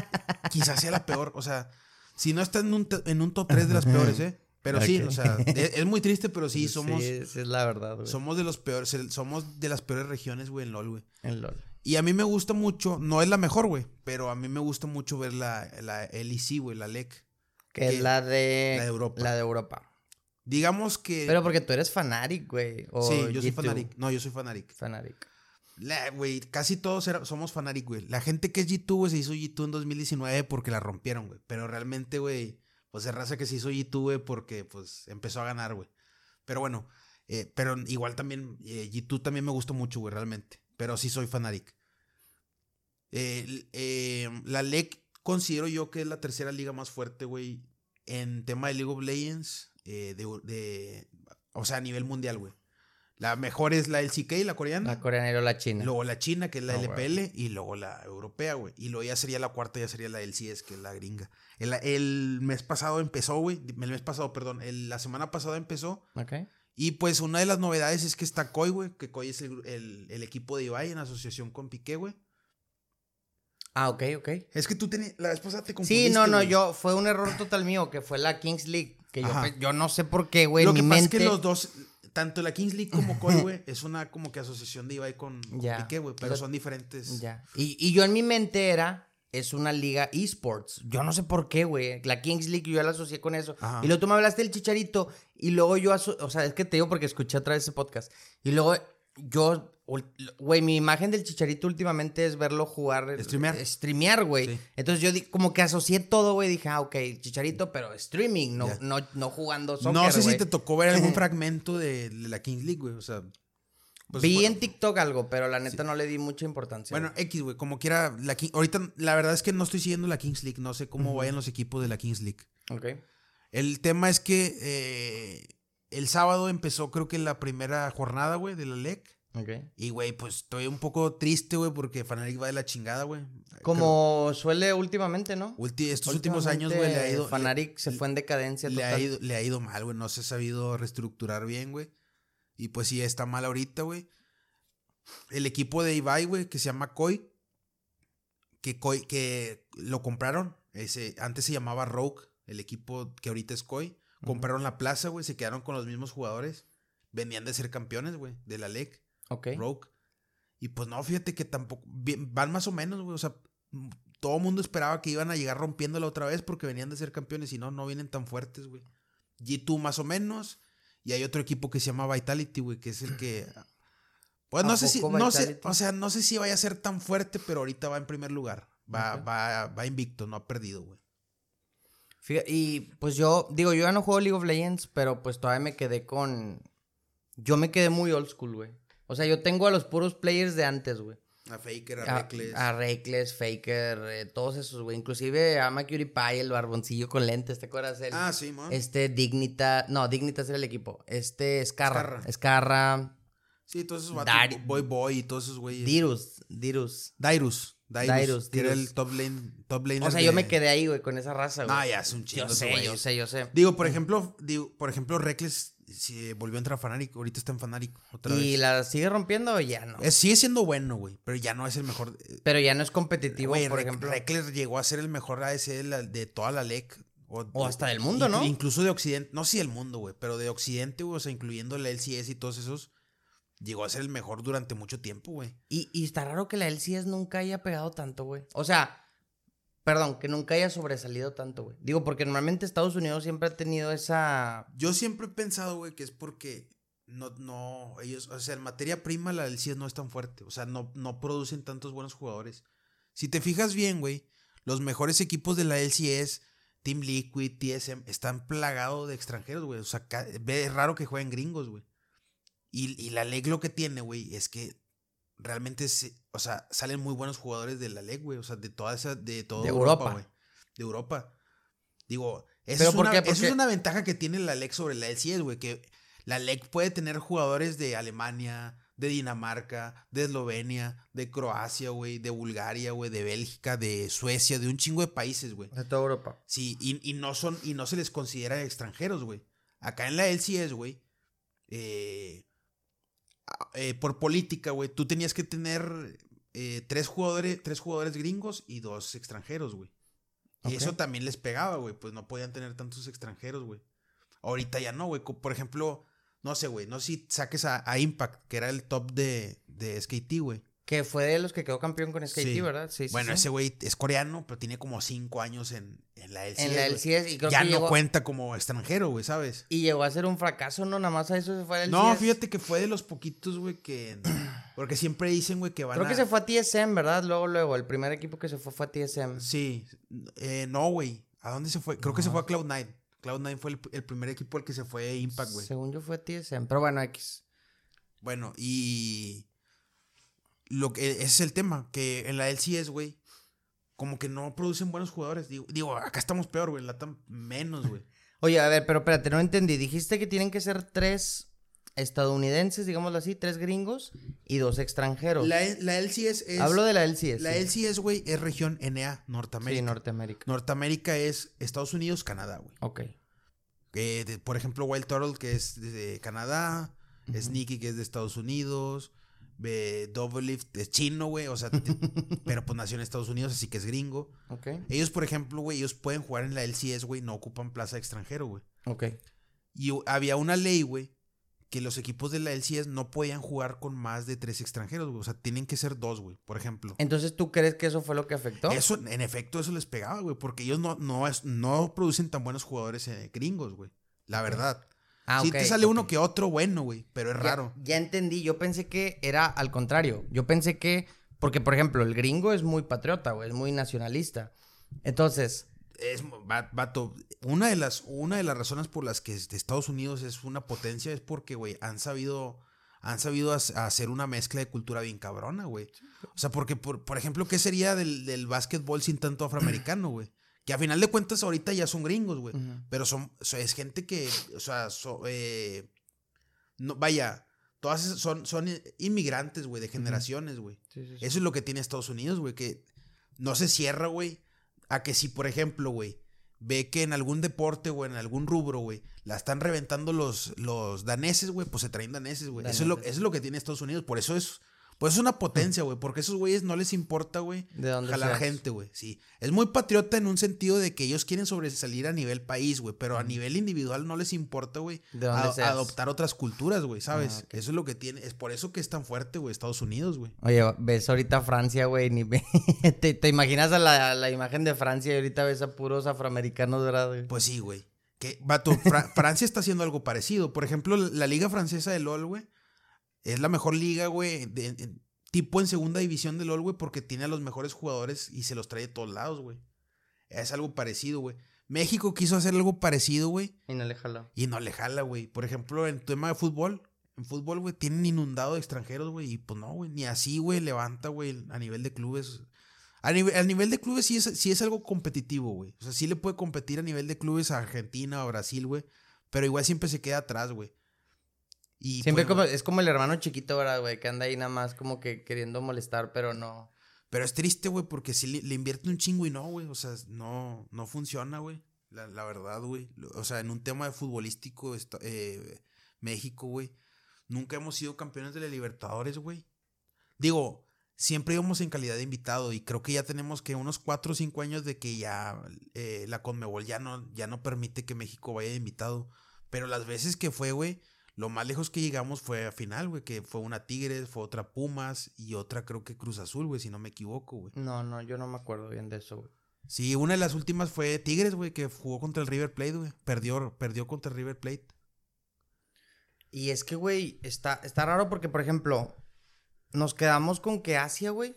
quizás sea la peor. O sea, si no está en un, en un top 3 de las [laughs] peores, ¿eh? Pero sí, o sea, [laughs] es, muy triste, pero sí, somos. Sí, es la verdad, güey. Somos de los peores, somos de las peores regiones, güey, en LOL, güey. En LOL. Y a mí me gusta mucho, no es la mejor, güey, pero a mí me gusta mucho ver la, la LEC, güey, la LEC. Que, es la de. La de Europa. La de Europa. Digamos que. Pero porque tú eres Fanatic, güey. Sí, yo soy Fanatic. No, yo soy Fanatic. Fanatic. Güey, casi todos somos Fanatic, güey. La gente que es G2, güey, se hizo G2 en 2019 porque la rompieron, güey. Pero realmente, güey pues es raza que se hizo G2, porque pues empezó a ganar, güey. Pero bueno, eh, pero igual también, eh, G2 también me gustó mucho, güey, realmente. Pero sí soy Fanatic. Eh, la LEC considero yo que es la tercera liga más fuerte, güey, en tema de League of Legends, de, o sea, a nivel mundial, güey. La mejor es la LCK, la coreana. La coreana y luego la china. Luego la china, que es la LPL, y luego la europea, güey. Y luego ya sería la cuarta, ya sería la LCS, que es la gringa. El, mes pasado empezó, güey. El mes pasado, perdón. la semana pasada empezó. Ok. Y pues una de las novedades es que está Koi, güey. Que Koi es el, equipo de Ibai en asociación con Piqué, güey. Ah, ok, ok. Es que tú tenías. La pasada te confundiste. Sí, no, no, yo. Fue un error total mío, que fue la Kings League. Que yo, yo no sé por qué, güey. Lo mi que pasa mente... es que los dos, tanto la Kings League como Koi, güey, [laughs] es una como que asociación de Ibai con, con Ya. Piqué, güey, pero son diferentes. Ya. Y, y yo en mi mente era. Es una liga esports. Yo no sé por qué, güey. La Kings League yo ya la asocié con eso. Ajá. Y luego tú me hablaste del chicharito. Y luego yo. aso- O sea, es que te digo porque escuché otra vez ese podcast. Y luego yo. Güey, mi imagen del chicharito últimamente es verlo jugar. eh, Streamear. Streamear, güey. Sí. Entonces yo di- como que asocié todo, güey. Dije, ah, ok, chicharito, pero streaming, no, no, no jugando soccer, no sé si te tocó ver algún [laughs] fragmento de, de la Kings League, güey, o sea. pues, Vi bueno, en TikTok algo, pero la neta no le di mucha importancia. Bueno, X, güey, como quiera, la ahorita la verdad es que no estoy siguiendo la Kings League, no sé cómo vayan los equipos de la Kings League. Ok. El tema es que eh, el sábado empezó creo que la primera jornada, güey, de la LEC. Y, güey, pues estoy un poco triste, güey, porque Fanatic va de la chingada, güey. Como suele últimamente, ¿no? Ulti- estos últimos años, güey, le ha ido. Fanatic se fue en decadencia le, total. ha ido, le ha ido mal, güey. No se ha sabido reestructurar bien, güey. Y pues sí, está mal ahorita, güey. El equipo de Ibai, güey, que se llama Koi. Que, Koi, que lo compraron. Ese, antes se llamaba Rogue, el equipo que ahorita es Koi. Compraron la plaza, güey. Se quedaron con los mismos jugadores. Venían de ser campeones, güey, de la LEC. Ok. Rogue. Y pues no, fíjate que tampoco. bien- van más o menos, güey. O sea, todo el mundo esperaba que iban a llegar rompiéndola otra vez porque venían de ser campeones y no, no vienen tan fuertes, güey. G2 más o menos. Y hay otro equipo que se llama Vitality, güey, que es el que. [laughs] Pues ¿A no sé si. No sé, o sea, no sé si vaya a ser tan fuerte, pero ahorita va en primer lugar. Va, va, va invicto, no ha perdido, güey. Y pues yo, digo, yo ya no juego League of Legends, pero pues todavía me quedé con. Yo me quedé muy old school, güey. O sea, yo tengo a los puros players de antes, güey. A Faker, a A, Reckless. a Reckless, Faker, eh, todos esos, güey. Inclusive a Mercury Pie, el barboncillo con lentes, ¿te acuerdas? El- Ah, sí, man. Este Dignita, no, Dignitas era el equipo. Este Scarra, Scarra. Scarra, Sí, todos esos vatos. Boy Boy y todos esos güeyes. Dirus, Dirus. Dairus. Dairus. Dairus, que era el top lane. Top laner O sea, yo me quedé ahí, güey, con esa raza, güey. No, ya es un chingo. Yo sé, yo sé, yo sé. Digo, por ejemplo, digo, por ejemplo, Reckless si volvió a entrar a Fanatic, ahorita está en Fanatic otra ¿Y vez. la sigue rompiendo o ya no? Eh, sigue siendo bueno, güey, pero ya no es el mejor. eh, Pero ya no es competitivo, Güey, por ejemplo. Reckless llegó a ser el mejor AS de, toda la LEC. O, O hasta del mundo, ¿no? Incluso de Occidente. No, sí del mundo, güey, pero de Occidente, güey, o sea, incluyendo la LCS y todos esos. Llegó a ser el mejor durante mucho tiempo, güey. Y, y está raro que la LCS nunca haya pegado tanto, güey. O sea, perdón, que nunca haya sobresalido tanto, güey. Digo, porque normalmente Estados Unidos siempre ha tenido esa... Yo siempre he pensado, güey, que es porque no, no, ellos, o sea, en materia prima la del CIES no es tan fuerte. O sea, no, no producen tantos buenos jugadores. Si te fijas bien, güey, los mejores equipos de la LCS, Team Liquid, TSM, están plagados de extranjeros, güey. O sea, es raro que jueguen gringos, güey. Y, y la LEG lo que tiene, güey, es que realmente, se- o sea, salen muy buenos jugadores de la LEG, güey. O sea, de toda esa, de toda De Europa, güey. De Europa. Digo, esa ¿Pero es, por una, es ventaja que tiene la LEG sobre la LCS, güey. Que la LEG puede tener jugadores de Alemania, de Dinamarca, de Eslovenia, de Croacia, güey, de Bulgaria, güey, de Bélgica, de Suecia, de un chingo de países, güey. De toda Europa. Sí, y, y no son, y no se les considera extranjeros, güey. Acá en la LCS, güey, eh, eh, por política, güey, tú tenías que tener eh, tres jugadores, tres jugadores gringos y dos extranjeros, güey. Y eso también les pegaba, güey, pues no podían tener tantos extranjeros, güey. Ahorita ya no, güey. Por ejemplo, no sé, güey, no sé si saques a, a Impact, que era el top de, de SKT, güey. Que fue de los que quedó campeón con SKT, Sí. ¿verdad? Sí, Bueno, sí. ese güey es coreano, pero tiene como cinco años en, en la LCS. En la. LCS y creo ya que no llegó, cuenta como extranjero, güey, ¿sabes? y llegó a ser un fracaso, ¿no? Nada más a eso se fue a la No, fíjate que fue de los poquitos, güey, que... [clears throat] Porque siempre dicen, güey, que van Creo a... que se fue a TSM, ¿verdad? Luego, luego, el primer equipo que se fue fue a TSM. Sí. Eh, no, güey. ¿A dónde se fue? Creo que se fue a Cloud9. Cloud9 fue el, el primer equipo al que se fue Impact, güey. Según yo fue a TSM, pero bueno, X. Bueno, y... Lo que, ese es el tema, que en la LCS, güey, como que no producen buenos jugadores. Digo, digo acá estamos peor, güey, en la TAM menos, güey. [laughs] Oye, a ver, pero espérate, no entendí. Dijiste que tienen que ser tres estadounidenses, digámoslo así, tres gringos y dos extranjeros. La, la LCS es... Hablo de la LCS. La sí. LCS, güey, es región NA, Norteamérica. Sí, Norteamérica. Norteamérica es Estados Unidos, Canadá, güey. Ok. Eh, de- por ejemplo, Wild Turtle, que es de Canadá. Sneaky, que es de Estados Unidos. Eh, Double Lift es chino, güey. O sea, [laughs] pero pues nació en Estados Unidos, así que es gringo. Ok. Ellos, por ejemplo, güey, ellos pueden jugar en la LCS, güey, no ocupan plaza de extranjero, güey. Ok. Y había una ley, güey, que los equipos de la LCS no podían jugar con más de tres extranjeros, güey. O sea, tienen que ser dos, güey, por ejemplo. Entonces, ¿tú crees que eso fue lo que afectó? Eso, en efecto, eso les pegaba, güey, porque ellos no, no, no producen tan buenos jugadores eh, gringos, güey. La verdad. Ah, sí te sale uno que otro bueno, güey, pero es Ya- raro. Ya, entendí. Yo pensé que era al contrario. Yo pensé que. Porque, por ejemplo, el gringo es muy patriota, güey. Es muy nacionalista. Entonces. Es, va- vato, una de las, una de las razones por las que Estados Unidos es una potencia es porque, güey, han sabido, han sabido hac- hacer una mezcla de cultura bien cabrona, güey. O sea, porque, por, por ejemplo, ¿qué sería del, del básquetbol sin tanto afroamericano, güey? Que a final de cuentas ahorita ya son gringos, güey. Pero son, es gente que, o sea, eh, no, vaya, todas esas son, son inmigrantes, güey, de generaciones, güey. Sí, sí, sí. Eso es lo que tiene Estados Unidos, güey, que no se cierra, güey, a que si, por ejemplo, güey, ve que en algún deporte o en algún rubro, güey, la están reventando los, los daneses, güey, pues se traen daneses, güey. Eso es, lo, eso es lo que tiene Estados Unidos, por eso es... Pues es una potencia, güey, porque a esos güeyes no les importa, güey, ¿De dónde jalar seas? gente, güey, sí. Es muy patriota en un sentido de que ellos quieren sobresalir a nivel país, güey, pero a nivel individual no les importa, güey, adoptar otras culturas, güey, ¿sabes? Ah. Eso es lo que tiene, es por eso que es tan fuerte, güey, Estados Unidos, güey. Oye, ves ahorita Francia, güey, ni ve- [laughs] te, te imaginas a la, la imagen de Francia y ahorita ves a puros afroamericanos, ¿verdad? güey? Pues sí, güey. Que, vato, Fra- [laughs] Francia está haciendo algo parecido. Por ejemplo, la liga francesa de LOL, güey, es la mejor liga, güey, de- tipo en segunda división de LOL, güey, porque tiene a los mejores jugadores y se los trae de todos lados, güey. Es algo parecido, güey. México quiso hacer algo parecido, güey, Y no le jaló. y no le jala, güey. Por ejemplo, en tema de fútbol, en fútbol, güey, tienen inundado de extranjeros, güey, y pues no, güey, ni así, güey, levanta, güey, a nivel de clubes. A nivel, a nivel de clubes sí es, sí es algo competitivo, güey. O sea, sí le puede competir a nivel de clubes a Argentina o a Brasil, güey. Pero igual siempre se queda atrás, güey. Y Siempre pues, como, es como el hermano chiquito, ¿verdad, güey? Que anda ahí nada más como que queriendo molestar, pero no. Pero es triste, güey, porque sí le, le invierte un chingo y no, güey. O sea, no, no funciona, güey. La, la verdad, güey. O sea, en un tema de futbolístico, esta- eh, México, güey. Nunca hemos sido campeones de la Libertadores, güey. Digo, siempre íbamos en calidad de invitado y creo que ya tenemos que unos 4 o 5 años de que ya eh, la Conmebol ya no, ya no permite que México vaya de invitado. Pero las veces que fue, güey, lo más lejos que llegamos fue a final, güey, que fue una Tigres, fue otra Pumas y otra creo que Cruz Azul, güey, si no me equivoco, güey. No, no, yo no me acuerdo bien de eso, güey. Sí, una de las últimas fue Tigres, güey, que jugó contra el River Plate, güey. Perdió, perdió contra el River Plate. Y es que, güey, está, está raro porque, por ejemplo, nos quedamos con que Asia, güey,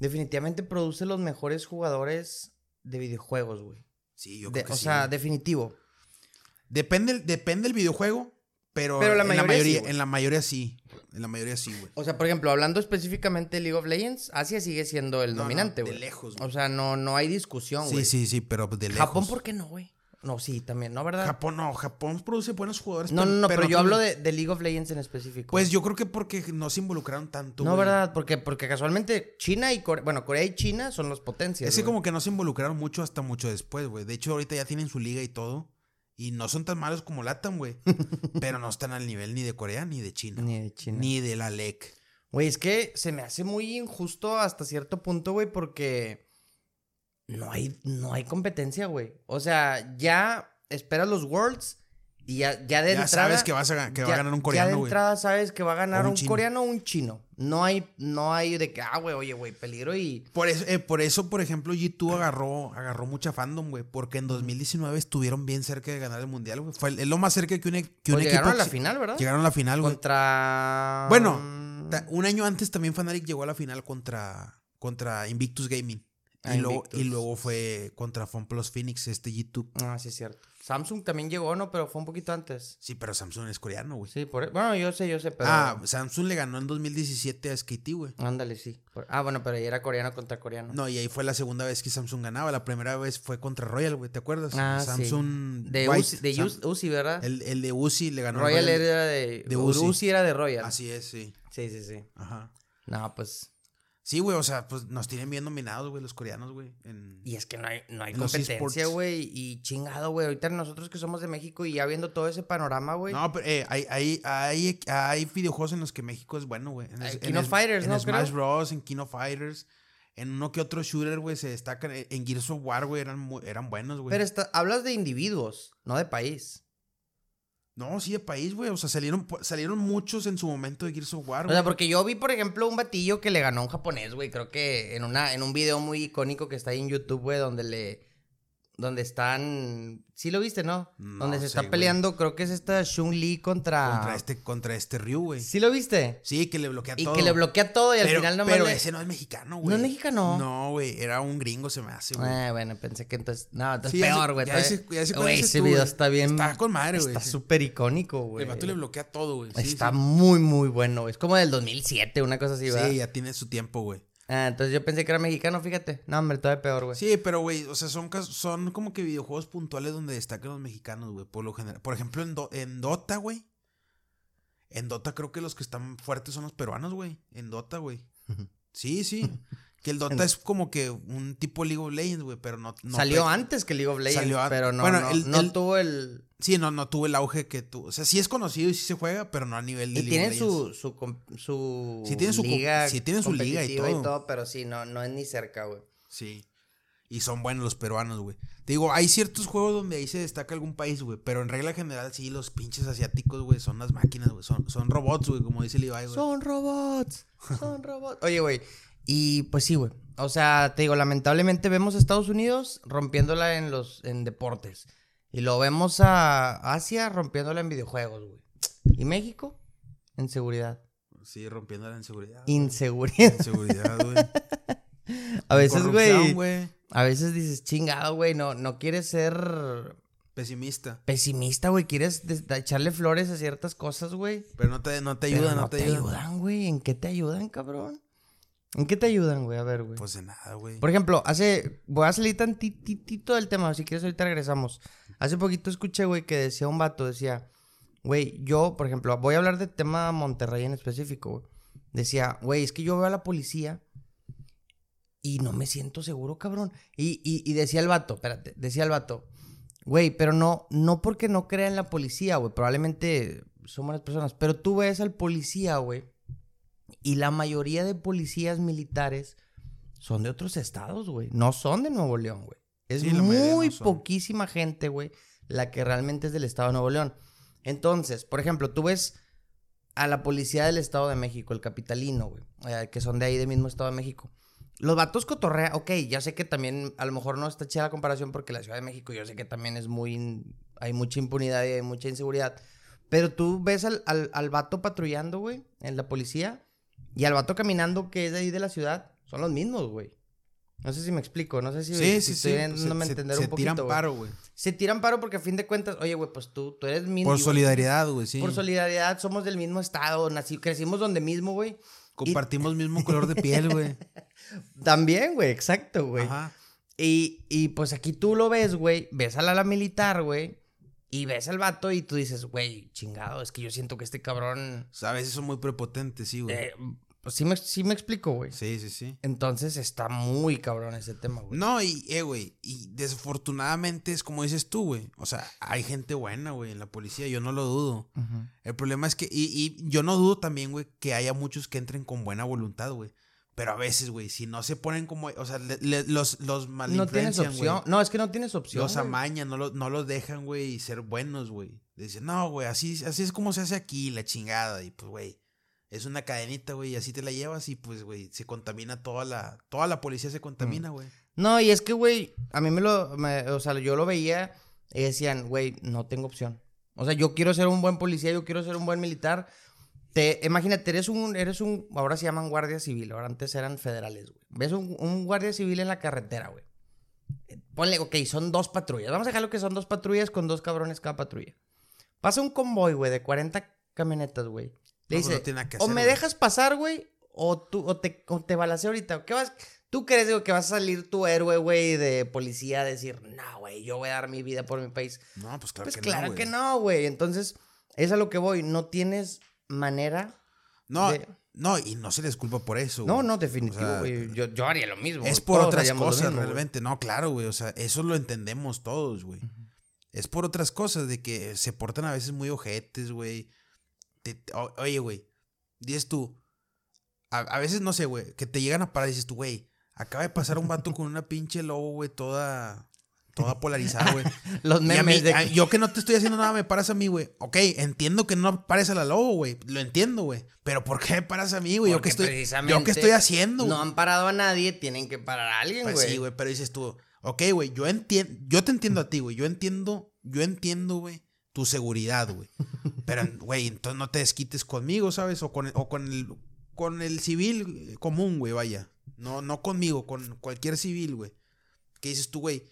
definitivamente produce los mejores jugadores de videojuegos, güey. Sí, yo De- creo que o sí, sea, definitivo. Depende, depende del videojuego, pero, Pero la en, mayoría la mayoría, sí, güey. en la mayoría sí. En la mayoría sí, güey. O sea, por ejemplo, hablando específicamente de League of Legends, Asia sigue siendo el No, no, dominante, de güey. lejos, güey. O sea, no, no hay discusión, güey. Sí, sí, sí, pero de lejos. Japón, ¿por qué no, güey? No, sí, también, ¿no, verdad? Japón no, Japón produce buenos jugadores. no, no, no, pero, yo no hablo de, de League of Legends en específico. Pues yo creo que porque no se involucraron tanto. No, güey. ¿verdad? Porque, porque casualmente China y Corea, bueno, Corea y China son las potencias. Es que güey. como que no se involucraron mucho hasta mucho después, güey. De hecho, ahorita ya tienen su liga y todo. Y no son tan malos como Latam, güey. [laughs] pero no están al nivel ni de Corea ni de China. Ni de China. Ni de la LEC. Güey, es que se me hace muy injusto hasta cierto punto, güey, porque no hay, no hay competencia, güey. O sea, ya esperas los Worlds y ya, ya de Ya entrada. sabes que, vas a, va ya- a ganar un Ya coreano, de güey. entrada sabes que va a ganar un coreano o un chino. No hay, no hay de que, ah, güey, oye, güey, peligro y. Por eso, eh, por eso, por ejemplo, G2 agarró, agarró mucha fandom, güey. Porque en 2019 estuvieron bien cerca de ganar el mundial, güey. Fue el- lo más cerca que un, e- que un Pues equipo. llegaron a la final, ¿verdad? Llegaron a la final, güey. Contra. Bueno, mm, Un año antes también Fnatic llegó a la final contra, contra Invictus Gaming. Ah, y, luego, y luego fue contra FunPlus Phoenix, este G2. Ah, sí, es cierto. Samsung también llegó, ¿no? Pero fue un poquito antes. Sí, pero Samsung es coreano, güey. Sí, por... e, Bueno, yo sé, yo sé, pero... Ah, Samsung le ganó en 2017 a SKT, güey. Ándale, sí. Por- Ah, bueno, pero ahí era coreano contra coreano. No, y ahí fue la segunda vez que Samsung ganaba. La primera vez fue contra Royal, güey, ¿te acuerdas? Ah, Samsung De White, Uzi, de Sam- Uzi- ¿verdad? el, el de Uzi le ganó Royal era de... de Uzi. Uzi. era de Royal. Así es, sí. Sí, sí, sí. Ajá. No, pues... Sí, güey, o sea, pues nos tienen bien nominados, güey, los coreanos, güey. en- Y es que no hay, no hay En competencia, güey. Y chingado, güey. Ahorita nosotros que somos de México y ya viendo todo ese panorama, güey. No, pero eh, hay, hay, hay, hay videojuegos en los que México es bueno, güey. En, en es- Fighters, en ¿no? Smash Creo. Bros, en King of Fighters. En uno que otro shooter, güey, se destacan. En Gears of War, güey, eran, eran buenos, güey. Pero está- hablas de individuos, no de país. No, sí, de país, güey. O sea, salieron, salieron muchos en su momento de Gears of War, O güey. sea, porque yo vi, por ejemplo, un batillo que le ganó a un japonés, güey. Creo que en una, en un video muy icónico que está ahí en YouTube, güey, donde le. Donde están. Sí lo viste, ¿no? No donde se sé, está güey. peleando, creo que es esta Shun Li contra. Contra este, contra este Ryu, güey. ¿Sí lo viste? Sí, que le bloquea Y todo. que le bloquea todo y al final no Pero le... ese no es mexicano, güey. ¿No es mexicano? No, güey. Era un gringo, se me hace, güey. Ah, bueno, pensé que entonces. No, entonces Sí, peor, güey. ya sé- ya Güey, ese tú, video güey. está bien. Está con madre, güey, Está sí. súper icónico, güey. El vato le bloquea todo, güey. Sí, está muy, muy bueno. Es como del 2007, una cosa así, ¿verdad? Sí, ya tiene su tiempo, güey. Ah, entonces yo pensé que era mexicano, fíjate. No, hombre, todavía peor, güey. Sí, pero, güey, o sea, son, son como que videojuegos puntuales donde destacan los mexicanos, güey, por lo general. Por ejemplo, en, Do- en Dota, güey. En Dota creo que los que están fuertes son los peruanos, güey. En Dota, güey. [laughs] Sí, sí. Que el Dota es como que un tipo League of Legends, güey, pero no... no Salió pe- antes que League of Legends, Salió an- pero no, Bueno, no, el- no el- tuvo el... Sí, no, no tuvo el auge que tú... O sea, sí es conocido y sí se juega, pero no a nivel de Y League of su, Legends. su, su, Sí tienen su liga sí tienen su liga y competitiva todo. pero sí, no, no es ni cerca, güey. Sí. Y son buenos los peruanos, güey. Te digo, hay ciertos juegos donde ahí se destaca algún país, güey. Pero en regla general, sí, los pinches asiáticos, güey, son las máquinas, güey. Son, son robots, güey, como dice Levi, güey. Son robots, son [laughs] robots. Oye, güey, y pues sí, güey. O sea, te digo, lamentablemente vemos a Estados Unidos rompiéndola en los en deportes. Y lo vemos a Asia rompiéndola en videojuegos, güey. ¿Y México? En seguridad. Sí, rompiendo la inseguridad. güey. Inseguridad. Inseguridad, güey. [laughs] A veces, güey. A veces dices, chingado, güey, no, no quieres ser Pesimista. pesimista, güey. Quieres echarle flores a ciertas cosas, güey. Pero no te, no te Pero ayuda, no, no, te, ayuda. ayudan, güey. ¿En qué te ayudan, cabrón? ¿En qué te ayudan, güey? A ver, güey. Pues de nada, güey. Por ejemplo, hace. Voy a salir tantitito del tema, si quieres, ahorita regresamos. Hace poquito escuché, güey, que decía un vato, decía, güey, yo, por ejemplo, voy a hablar del tema Monterrey en específico, güey. Decía, güey, es que yo veo a la policía y no me siento seguro, cabrón. Y, y, y decía el vato, espérate, decía el vato, güey, pero no, no porque no crea en la policía, güey, probablemente son buenas personas, pero tú ves al policía, güey, y la mayoría de policías militares son de otros estados, güey. No son de Nuevo León, güey. Es Sí, muy no poquísima gente, güey, la que realmente es del estado de Nuevo León. Entonces, por ejemplo, tú ves a la policía del estado de México, el capitalino, güey, eh, que son de ahí del mismo estado de México. Los vatos cotorrea, ok, ya sé que también a lo mejor no está chida la comparación porque la Ciudad de México yo sé que también es muy, hay mucha impunidad y hay mucha inseguridad. Pero tú ves al, al, al vato patrullando, güey, en la policía y al vato caminando que es de ahí de la ciudad, son los mismos, güey. No sé si me explico, no sé si, sí, si sí, sí. estoy a se, entender se un poquito. tiran güey. paro, güey. Se tiran paro porque a fin de cuentas, oye, güey, pues tú, tú eres mi Por solidaridad, güey, sí. Por solidaridad, somos del mismo estado, nací, crecimos donde mismo, güey. Compartimos mismo [laughs] color de piel, güey. También, güey, exacto, güey. Ajá. Y, y pues aquí tú lo ves, güey, ves a la, ala militar, güey, y ves al vato y tú dices, güey, chingado, es que yo siento que este cabrón... O sea, a veces son muy prepotentes, sí, güey. eh, pues sí me, sí me explico, güey. Sí, sí, sí. Entonces está muy cabrón ese tema, güey. No, y, eh, güey, y desafortunadamente es como dices tú, güey. O sea, hay gente buena, güey, en la policía, yo no lo dudo. El problema es que, y, y yo no dudo también, güey, que haya muchos que entren con buena voluntad, güey. Pero a veces, güey, si no se ponen como, o sea, le- le- los, los No tienes opción. No, es que no tienes opción. Los amañan, no, los- no los dejan, güey, ser buenos, güey. Dicen, no, güey, así, así es como se hace aquí, la chingada. Y pues, güey, es una cadenita, güey, y así te la llevas y pues, güey, se contamina toda la, toda la policía se contamina, güey. No, y es que, güey, a mí me lo, me- o sea, yo lo veía y decían, güey, no tengo opción. O sea, yo quiero ser un buen policía, yo quiero ser un buen militar. Te, imagínate, eres un, eres un, ahora se llaman guardia civil, ahora antes eran federales, güey. Ves un, un guardia civil en la carretera, güey. Eh, Ponle, ok, son dos patrullas. Vamos a dejarlo que son dos patrullas con dos cabrones cada patrulla. Pasa un convoy, güey, de 40 camionetas, güey. Le No, pues, dice, no tiene que o me güey". dejas pasar, güey, o tú, o te, o te balaceo ahorita. ¿Qué vas? ¿Tú crees, digo, que vas a salir tu héroe, güey, de policía a decir, no, güey, yo voy a dar mi vida por mi país? No, pues claro pues que claro no, que güey. no, güey. Entonces, es a lo que voy. No tienes manera No, de- No, y no se les culpa por eso. No, güey. no, O definitivo, sea, güey. Yo, yo haría lo mismo. Es por otras cosas, mismo, güey. realmente. No, claro, güey. O sea, eso lo entendemos todos, güey. Es por otras cosas, de que se portan a veces muy ojetes, güey. Te- o- oye, güey. Dices tú. A, a veces, no sé, güey. Que te llegan a parar y dices tú, güey. Acaba de pasar un vato con una pinche lobo, güey, toda. Toda polarizada, güey. [laughs] Los Y a memes mí- de a- que- yo que no te estoy haciendo nada, me paras a mí, güey. Ok, entiendo que no pares a la lobo, güey. Lo entiendo, güey. Pero ¿por qué me paras a mí, güey? Yo qué estoy, yo qué estoy haciendo, No güey? han parado a nadie, tienen que parar a alguien, Pues güey. sí, güey, pero dices tú, ok, güey, yo entiendo, yo te entiendo a ti, güey. Yo entiendo, yo entiendo, güey, tu seguridad, güey. [laughs] Pero, güey, entonces no te desquites conmigo, ¿sabes? O con, el- o con el, con el civil común, güey, vaya. No, no conmigo, con cualquier civil, güey. Que dices tú, güey,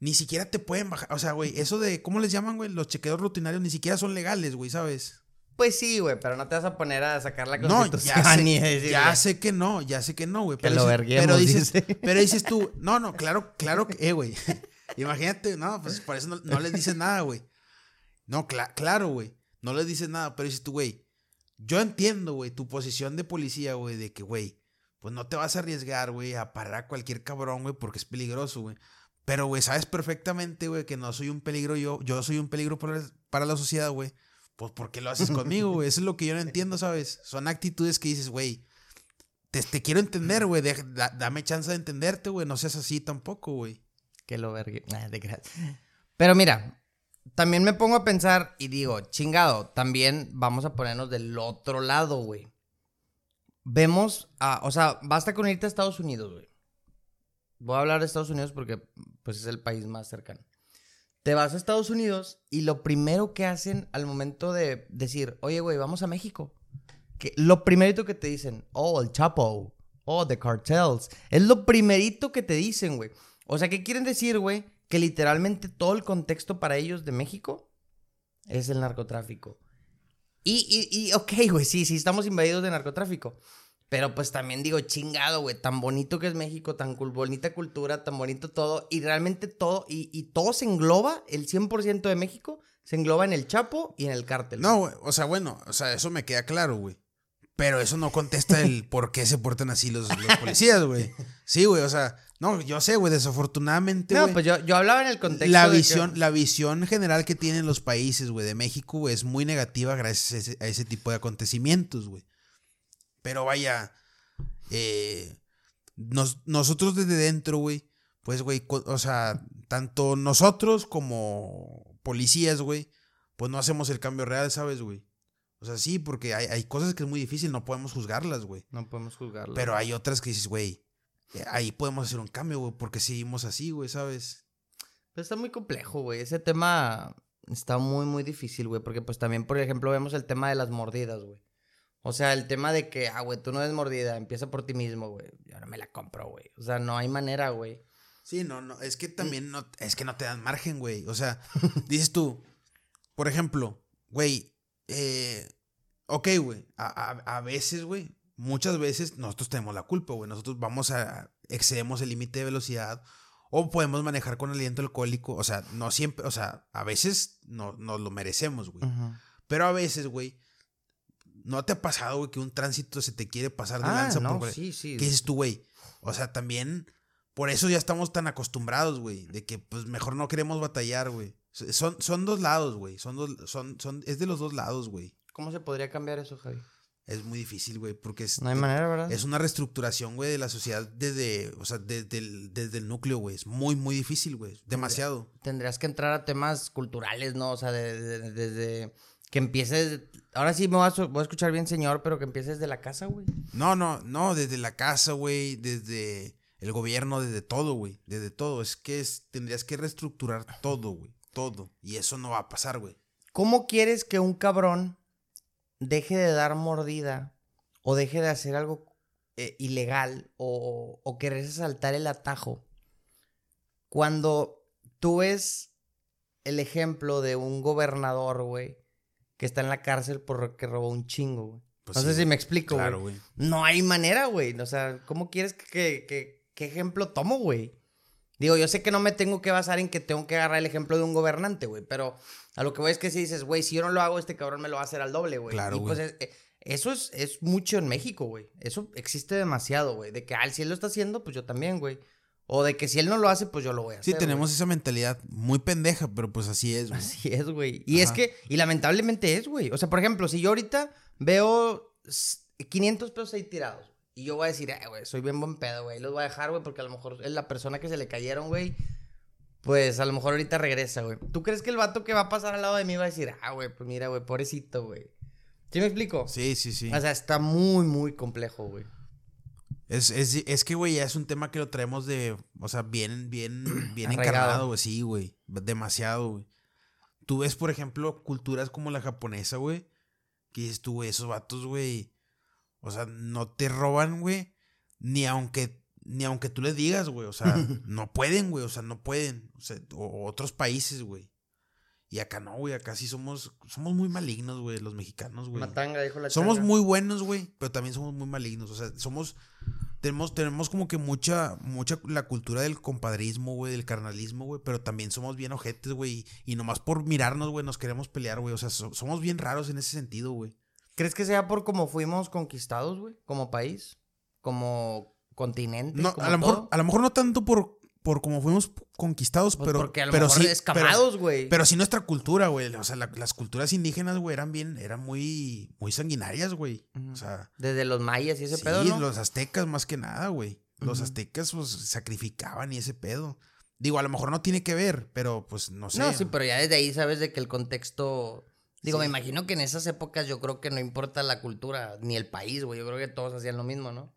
ni siquiera te pueden bajar. O sea, güey, eso de, ¿cómo les llaman, güey? Los chequeos rutinarios ni siquiera son legales, güey, ¿sabes? Pues sí, güey, pero no te vas a poner a sacar la No, constitución. ya ni a sé, decir, ya sé que no, ya sé que no, güey. Pero pero dices, dice. [laughs] pero dices tú, no, no, claro, claro que, eh, güey. [laughs] Imagínate, no, pues por eso no, no les dices nada, güey. No, cla- claro, güey. No les dices nada, pero dices tú, güey. Yo entiendo, güey, tu posición de policía, güey, de que, güey, pues no te vas a arriesgar, güey, a parar a cualquier cabrón, güey, porque es peligroso, güey. Pero, güey, sabes perfectamente, güey, que no soy un peligro yo, yo soy un peligro para, para la sociedad, güey. Pues, ¿por qué lo haces conmigo, güey? Eso es lo que yo no entiendo, ¿sabes? Son actitudes que dices, güey, te, te quiero entender, güey, dame chance de entenderte, güey, no seas así tampoco, güey. Que lo vergue. [laughs] Nah. Pero mira, también me pongo a pensar y digo, chingado, también vamos a ponernos del otro lado, güey. Vemos, a, o sea, basta con irte a Estados Unidos, güey. Voy a hablar de Estados Unidos porque pues es el país más cercano. Te vas a Estados Unidos y lo primero que hacen al momento de decir, oye, güey, vamos a México. Que lo primerito que te dicen, oh, el Chapo, oh, the cartels. Es lo primerito que te dicen, güey. O sea, ¿qué quieren decir, güey? Que literalmente todo el contexto para ellos de México es el narcotráfico. Y, y, y ok, güey, sí, sí, estamos invadidos de narcotráfico. Pero pues también digo, chingado, güey, tan bonito que es México, tan cool- bonita cultura, tan bonito todo. Y realmente todo, y, y todo se engloba, el 100% de México, se engloba en el Chapo y en el cártel. No, güey, o sea, bueno, o sea, eso me queda claro, güey. Pero eso no contesta el [laughs] por qué se portan así los, los policías, güey. Sí, güey, o sea, no, yo sé, güey, desafortunadamente, No, pues yo, yo hablaba en el contexto. la de que- visión, la visión general que tienen los países, güey, de México, güey, es muy negativa gracias a ese, a ese tipo de acontecimientos, güey. Pero vaya, eh, nos- nosotros desde dentro, güey, pues, güey, o sea, tanto nosotros como policías, güey, pues no hacemos el cambio real, ¿sabes, güey? O sea, sí, porque hay, hay cosas que es muy difícil, no podemos juzgarlas, güey. No podemos juzgarlo. Pero hay otras que dices, güey, eh, ahí podemos hacer un cambio, güey, porque seguimos así, güey, ¿sabes? Pero está muy complejo, güey. Ese tema está muy, muy difícil, güey. Porque pues también, por ejemplo, vemos el tema de las mordidas, güey. O sea, el tema de que, ah, güey, tú no eres mordida, empieza por ti mismo, güey. Yo no me la compro, güey. O sea, no hay manera, güey. Sí, no, no, es que también no, es que no te dan margen, güey. O sea, [laughs] dices tú, por ejemplo, güey, eh, ok, güey, a, a- a veces, güey, muchas veces nosotros tenemos la culpa, güey. Nosotros vamos a, excedemos el límite de velocidad o podemos manejar con aliento alcohólico. O sea, no siempre, o sea, a veces no, nos lo merecemos, güey. Pero a veces, güey, ¿no te ha pasado, güey, que un tránsito se te quiere pasar de Ah, lanza no, por... sí, sí. ¿Qué dices tú, güey? O sea, también por eso ya estamos tan acostumbrados, güey, de que pues mejor no queremos batallar, güey. Son, son dos lados, güey. Son dos, son, son, es de los dos lados, güey. ¿Cómo se podría cambiar eso, Javi? Es muy difícil, güey, porque es, No hay manera, ¿verdad? es una reestructuración, güey, de la sociedad desde, o sea, desde el, desde el núcleo, güey. Es muy, muy difícil, güey. Demasiado. Tendrías que entrar a temas culturales, ¿no? O sea, de- de- desde que empieces... Ahora sí me voy a, su- voy a escuchar bien, señor, pero que empieces de la casa, güey. No, no, no, desde la casa, güey, desde el gobierno, desde todo, güey, desde todo. Es que es, tendrías que reestructurar todo, güey, todo. Y eso no va a pasar, güey. ¿Cómo quieres que un cabrón deje de dar mordida o deje de hacer algo eh, ilegal o, o querer saltar el atajo cuando tú ves el ejemplo de un gobernador, güey, que está en la cárcel por que robó un chingo, güey? Pues no sí, sé si güey. me explico, güey. Claro, güey. No hay manera, güey. O sea, ¿cómo quieres que, que- que- qué ejemplo tomo, güey? Digo, yo sé que no me tengo que basar en que tengo que agarrar el ejemplo de un gobernante, güey, pero a lo que voy es que si dices, güey, si yo no lo hago, este cabrón me lo va a hacer al doble, güey. Claro, y güey. pues es- eh, Eso es, es mucho en México, güey. Eso existe demasiado, güey. De que, ah, si él lo está haciendo, pues yo también, güey. O de que si él no lo hace, pues yo lo voy a hacer. Sí, tenemos esa mentalidad muy pendeja, pero pues así es, güey. Así es, güey. Y es que, y lamentablemente es, güey. O sea, por ejemplo, si yo ahorita veo 500 pesos ahí tirados y yo voy a decir, eh, güey, soy bien buen pedo, güey, los voy a dejar, güey, porque a lo mejor es la persona que se le cayeron, güey. Pues a lo mejor ahorita regresa, güey. ¿Tú crees que el vato que va a pasar al lado de mí va a decir, ah, güey, pues mira, güey, pobrecito, güey? ¿Sí me explico? Sí, sí, sí. O sea, está muy, muy complejo, güey. Es, es, es que, güey, ya es un tema que lo traemos de, o sea, bien, bien, bien encarnado, güey. Sí, güey. Demasiado, güey. Tú ves, por ejemplo, culturas como la japonesa, güey. Que dices tú, güey, esos vatos, güey. O sea, no te roban, güey. Ni aunque, ni aunque tú les digas, güey. O sea, [laughs] no pueden, güey. O sea, no pueden. O sea, otros países, güey. Y acá no, güey, acá sí somos, somos muy malignos, güey, los mexicanos, güey. Matanga, dijo la Somos muy buenos, güey, pero también somos muy malignos. O sea, somos, tenemos, tenemos como que mucha, mucha la cultura del compadrismo, güey, del carnalismo, güey, pero también somos bien ojetes, güey. Y, nomás por mirarnos, güey, nos queremos pelear, güey. O sea, somos bien raros en ese sentido, güey. ¿Crees que sea por cómo fuimos conquistados, güey? Como país, como continente. No, a lo mejor, a lo mejor no tanto por por como fuimos conquistados, pues pero. Porque a lo pero mejor sí. Escamados, güey. Pero, sí nuestra cultura, güey. O sea, las culturas indígenas, güey, eran bien, eran muy, muy sanguinarias, güey. O sea. Desde los mayas y ese pedo. Sí, los aztecas más que nada, güey. Los aztecas, pues, sacrificaban y ese pedo. Digo, a lo mejor no tiene que ver, pero pues no sé. No, sí, pero ya desde ahí sabes de que el contexto. Digo, me imagino que en esas épocas yo creo que no importa la cultura ni el país, güey. Yo creo que todos hacían lo mismo, ¿no?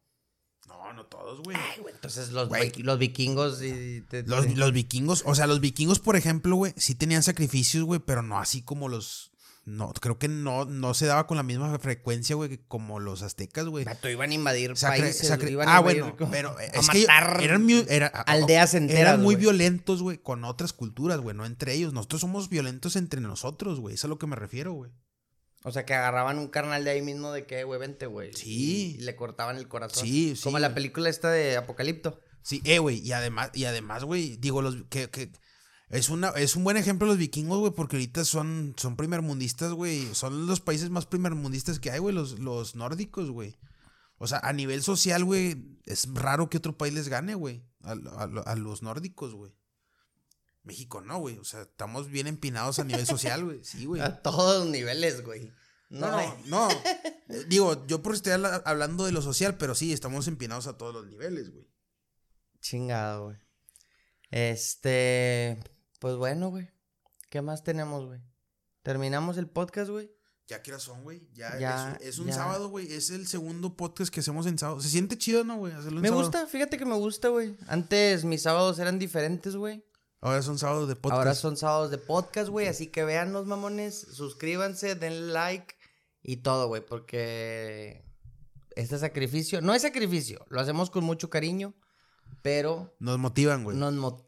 No, no todos, güey. Entonces los, los vikingos y... los, vikingos, o sea, los vikingos, por ejemplo, güey, sí tenían sacrificios, güey, pero no así como los... No, creo que no, no se daba con la misma frecuencia, güey, como los aztecas, güey. iban a invadir países, ah, bueno, pero es que eran aldeas enteras, Eran muy violentos, güey, con otras culturas, güey, no entre ellos. Nosotros somos violentos entre nosotros, güey. Eso es a lo que me refiero, güey. O sea, que agarraban un carnal de ahí mismo de que, güey, vente, güey. Sí. Y le cortaban el corazón. Sí, sí. Como la película esta de Apocalipto. Sí, eh, güey. Y además, y además, güey, digo, los que, que es, una, es un buen ejemplo los vikingos, güey, porque ahorita son, son primermundistas, güey. Son los países más primermundistas que hay, güey, los, los nórdicos, güey. O sea, a nivel social, güey, es raro que otro país les gane, güey. a los nórdicos, güey. México no, güey. O sea, estamos bien empinados a nivel social, güey. Sí, güey. [laughs] A todos los niveles, güey. No, no, no. [laughs] Eh, digo, yo por estoy hablando de lo social, pero sí, estamos empinados a todos los niveles, güey. Chingado, güey. Este, pues bueno, güey. ¿Qué más tenemos, güey? ¿Terminamos el podcast, güey? Ya qué son, güey. Ya, es, un sábado, güey. Es el segundo podcast que hacemos en sábado. Se siente chido, ¿no, güey? Me gusta, fíjate que me gusta, güey. Antes mis sábados eran diferentes, güey. Ahora son sábados de podcast. Ahora son sábados de podcast, güey. Así que vean los mamones, suscríbanse, denle like y todo, güey. Porque este sacrificio, no es sacrificio, lo hacemos con mucho cariño, pero... Nos motivan, güey.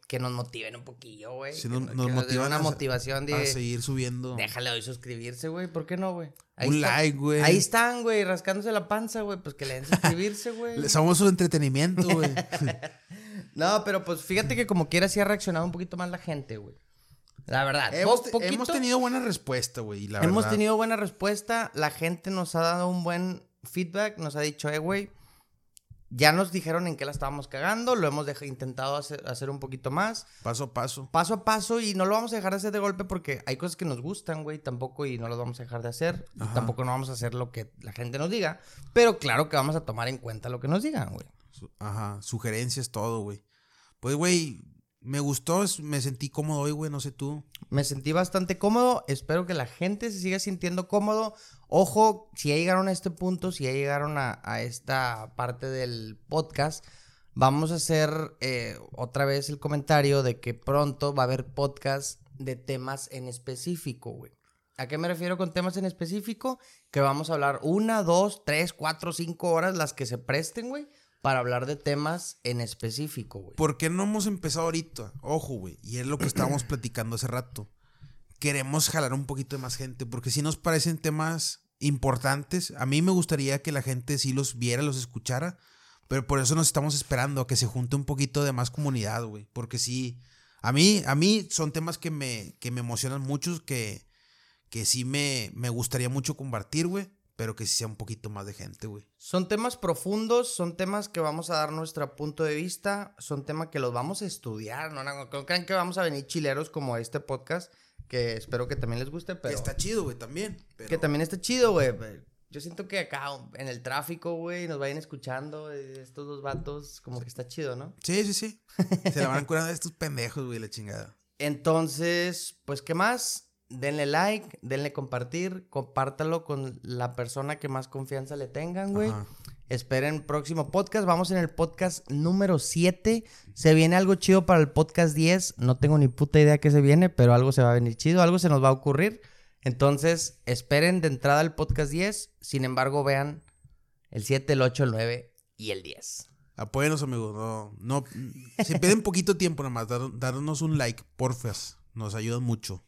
que nos motiven un poquillo, güey. Nos, motivan una motivación de... A seguir subiendo. Déjale hoy suscribirse, güey. ¿Por qué no, güey? Un like, güey. Ahí están, güey, rascándose la panza, güey. Pues que le den suscribirse, [laughs] güey. Somos su entretenimiento, güey. [laughs] No, pero pues fíjate que como quiera sí ha reaccionado un poquito más la gente, güey. La verdad. Hemos, tenido buena respuesta, güey. Hemos tenido buena respuesta. La gente nos ha dado un buen feedback. Nos ha dicho, eh, güey. Ya nos dijeron en qué la estábamos cagando. Lo hemos intentado hacer, un poquito más. Paso a paso. Paso a paso. Y no lo vamos a dejar de hacer de golpe porque hay cosas que nos gustan, güey. Tampoco y no las vamos a dejar de hacer. Y tampoco no vamos a hacer lo que la gente nos diga. Pero claro que vamos a tomar en cuenta lo que nos digan, güey. Ajá, sugerencias, todo, güey. Pues, güey, me gustó, me sentí cómodo hoy, güey, no sé tú. Me sentí bastante cómodo, espero que la gente se siga sintiendo cómodo. Ojo, si ya llegaron a este punto, si ya llegaron a, esta parte del podcast, vamos a hacer eh, otra vez el comentario de que pronto va a haber podcast de temas en específico, güey. ¿A qué me refiero con temas en específico? Que vamos a hablar una, dos, tres, cuatro, cinco horas, las que se presten, güey para hablar de temas en específico, güey. ¿Por qué no hemos empezado ahorita? Ojo, güey. Y es lo que estábamos platicando hace rato. Queremos jalar un poquito de más gente, porque si nos parecen temas importantes. A mí me gustaría que la gente sí los viera, los escuchara, pero por eso nos estamos esperando a que se junte un poquito de más comunidad, güey. Porque sí, a mí, a mí son temas que me, que me emocionan mucho, que, que sí me, me gustaría mucho compartir, güey. Pero que sí sea un poquito más de gente, güey. Son temas profundos, son temas que vamos a dar nuestro punto de vista, son temas que los vamos a estudiar, no, no, no crean que vamos a venir chileros como este podcast, que espero que también les guste, pero... Que está chido, güey, también. Que también está chido, güey. Yo siento que acá en el tráfico, güey, nos vayan escuchando eh, estos dos vatos, como que está chido, ¿no? Sí, sí, sí. Se la van a curar de estos pendejos, güey, la chingada. [laughs] Entonces, pues, ¿qué más? Denle like, denle compartir, compártalo con la persona que más confianza le tengan, güey. Esperen próximo podcast. Vamos en el podcast número 7. Se viene algo chido para el podcast 10. No tengo ni puta idea qué se viene, pero algo se va a venir chido, algo se nos va a ocurrir. Entonces, esperen de entrada el podcast 10. Sin embargo, vean el 7, el 8, el 9 y el 10. Apóyenos, amigos. No, no, se piden poquito tiempo nomás. darnos un like, porfas. Nos ayudan mucho.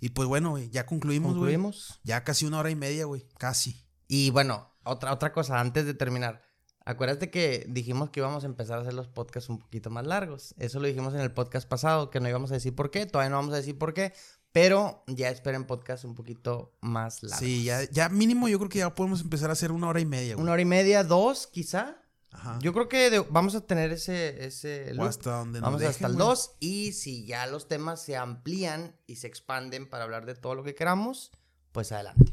Y pues bueno, güey, ya concluimos, güey. Concluimos. Ya casi una hora y media, güey. Casi. Y bueno, otra, otra cosa, antes de terminar. Acuérdate que dijimos que íbamos a empezar a hacer los podcasts un poquito más largos. Eso lo dijimos en el podcast pasado, que no íbamos a decir por qué. Todavía no vamos a decir por qué. Pero ya esperen podcasts un poquito más largos. Sí, ya, ya mínimo yo creo que ya podemos empezar a hacer una hora y media. Una hora y media, dos quizá. Ajá. Yo creo que vamos a tener ese... ese hasta donde Vamos hasta el dos. Y si ya los temas se amplían y se expanden para hablar de todo lo que queramos, pues adelante.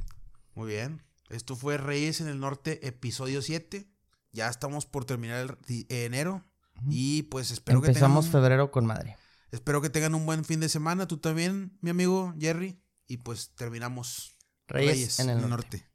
Muy bien. Esto fue Reyes en el Norte, episodio 7. Ya estamos por terminar el enero. Y pues espero que Empezamos febrero con madre. Espero que tengan un buen fin de semana. Tú también, mi amigo Jerry. Y pues terminamos Reyes, en el, norte.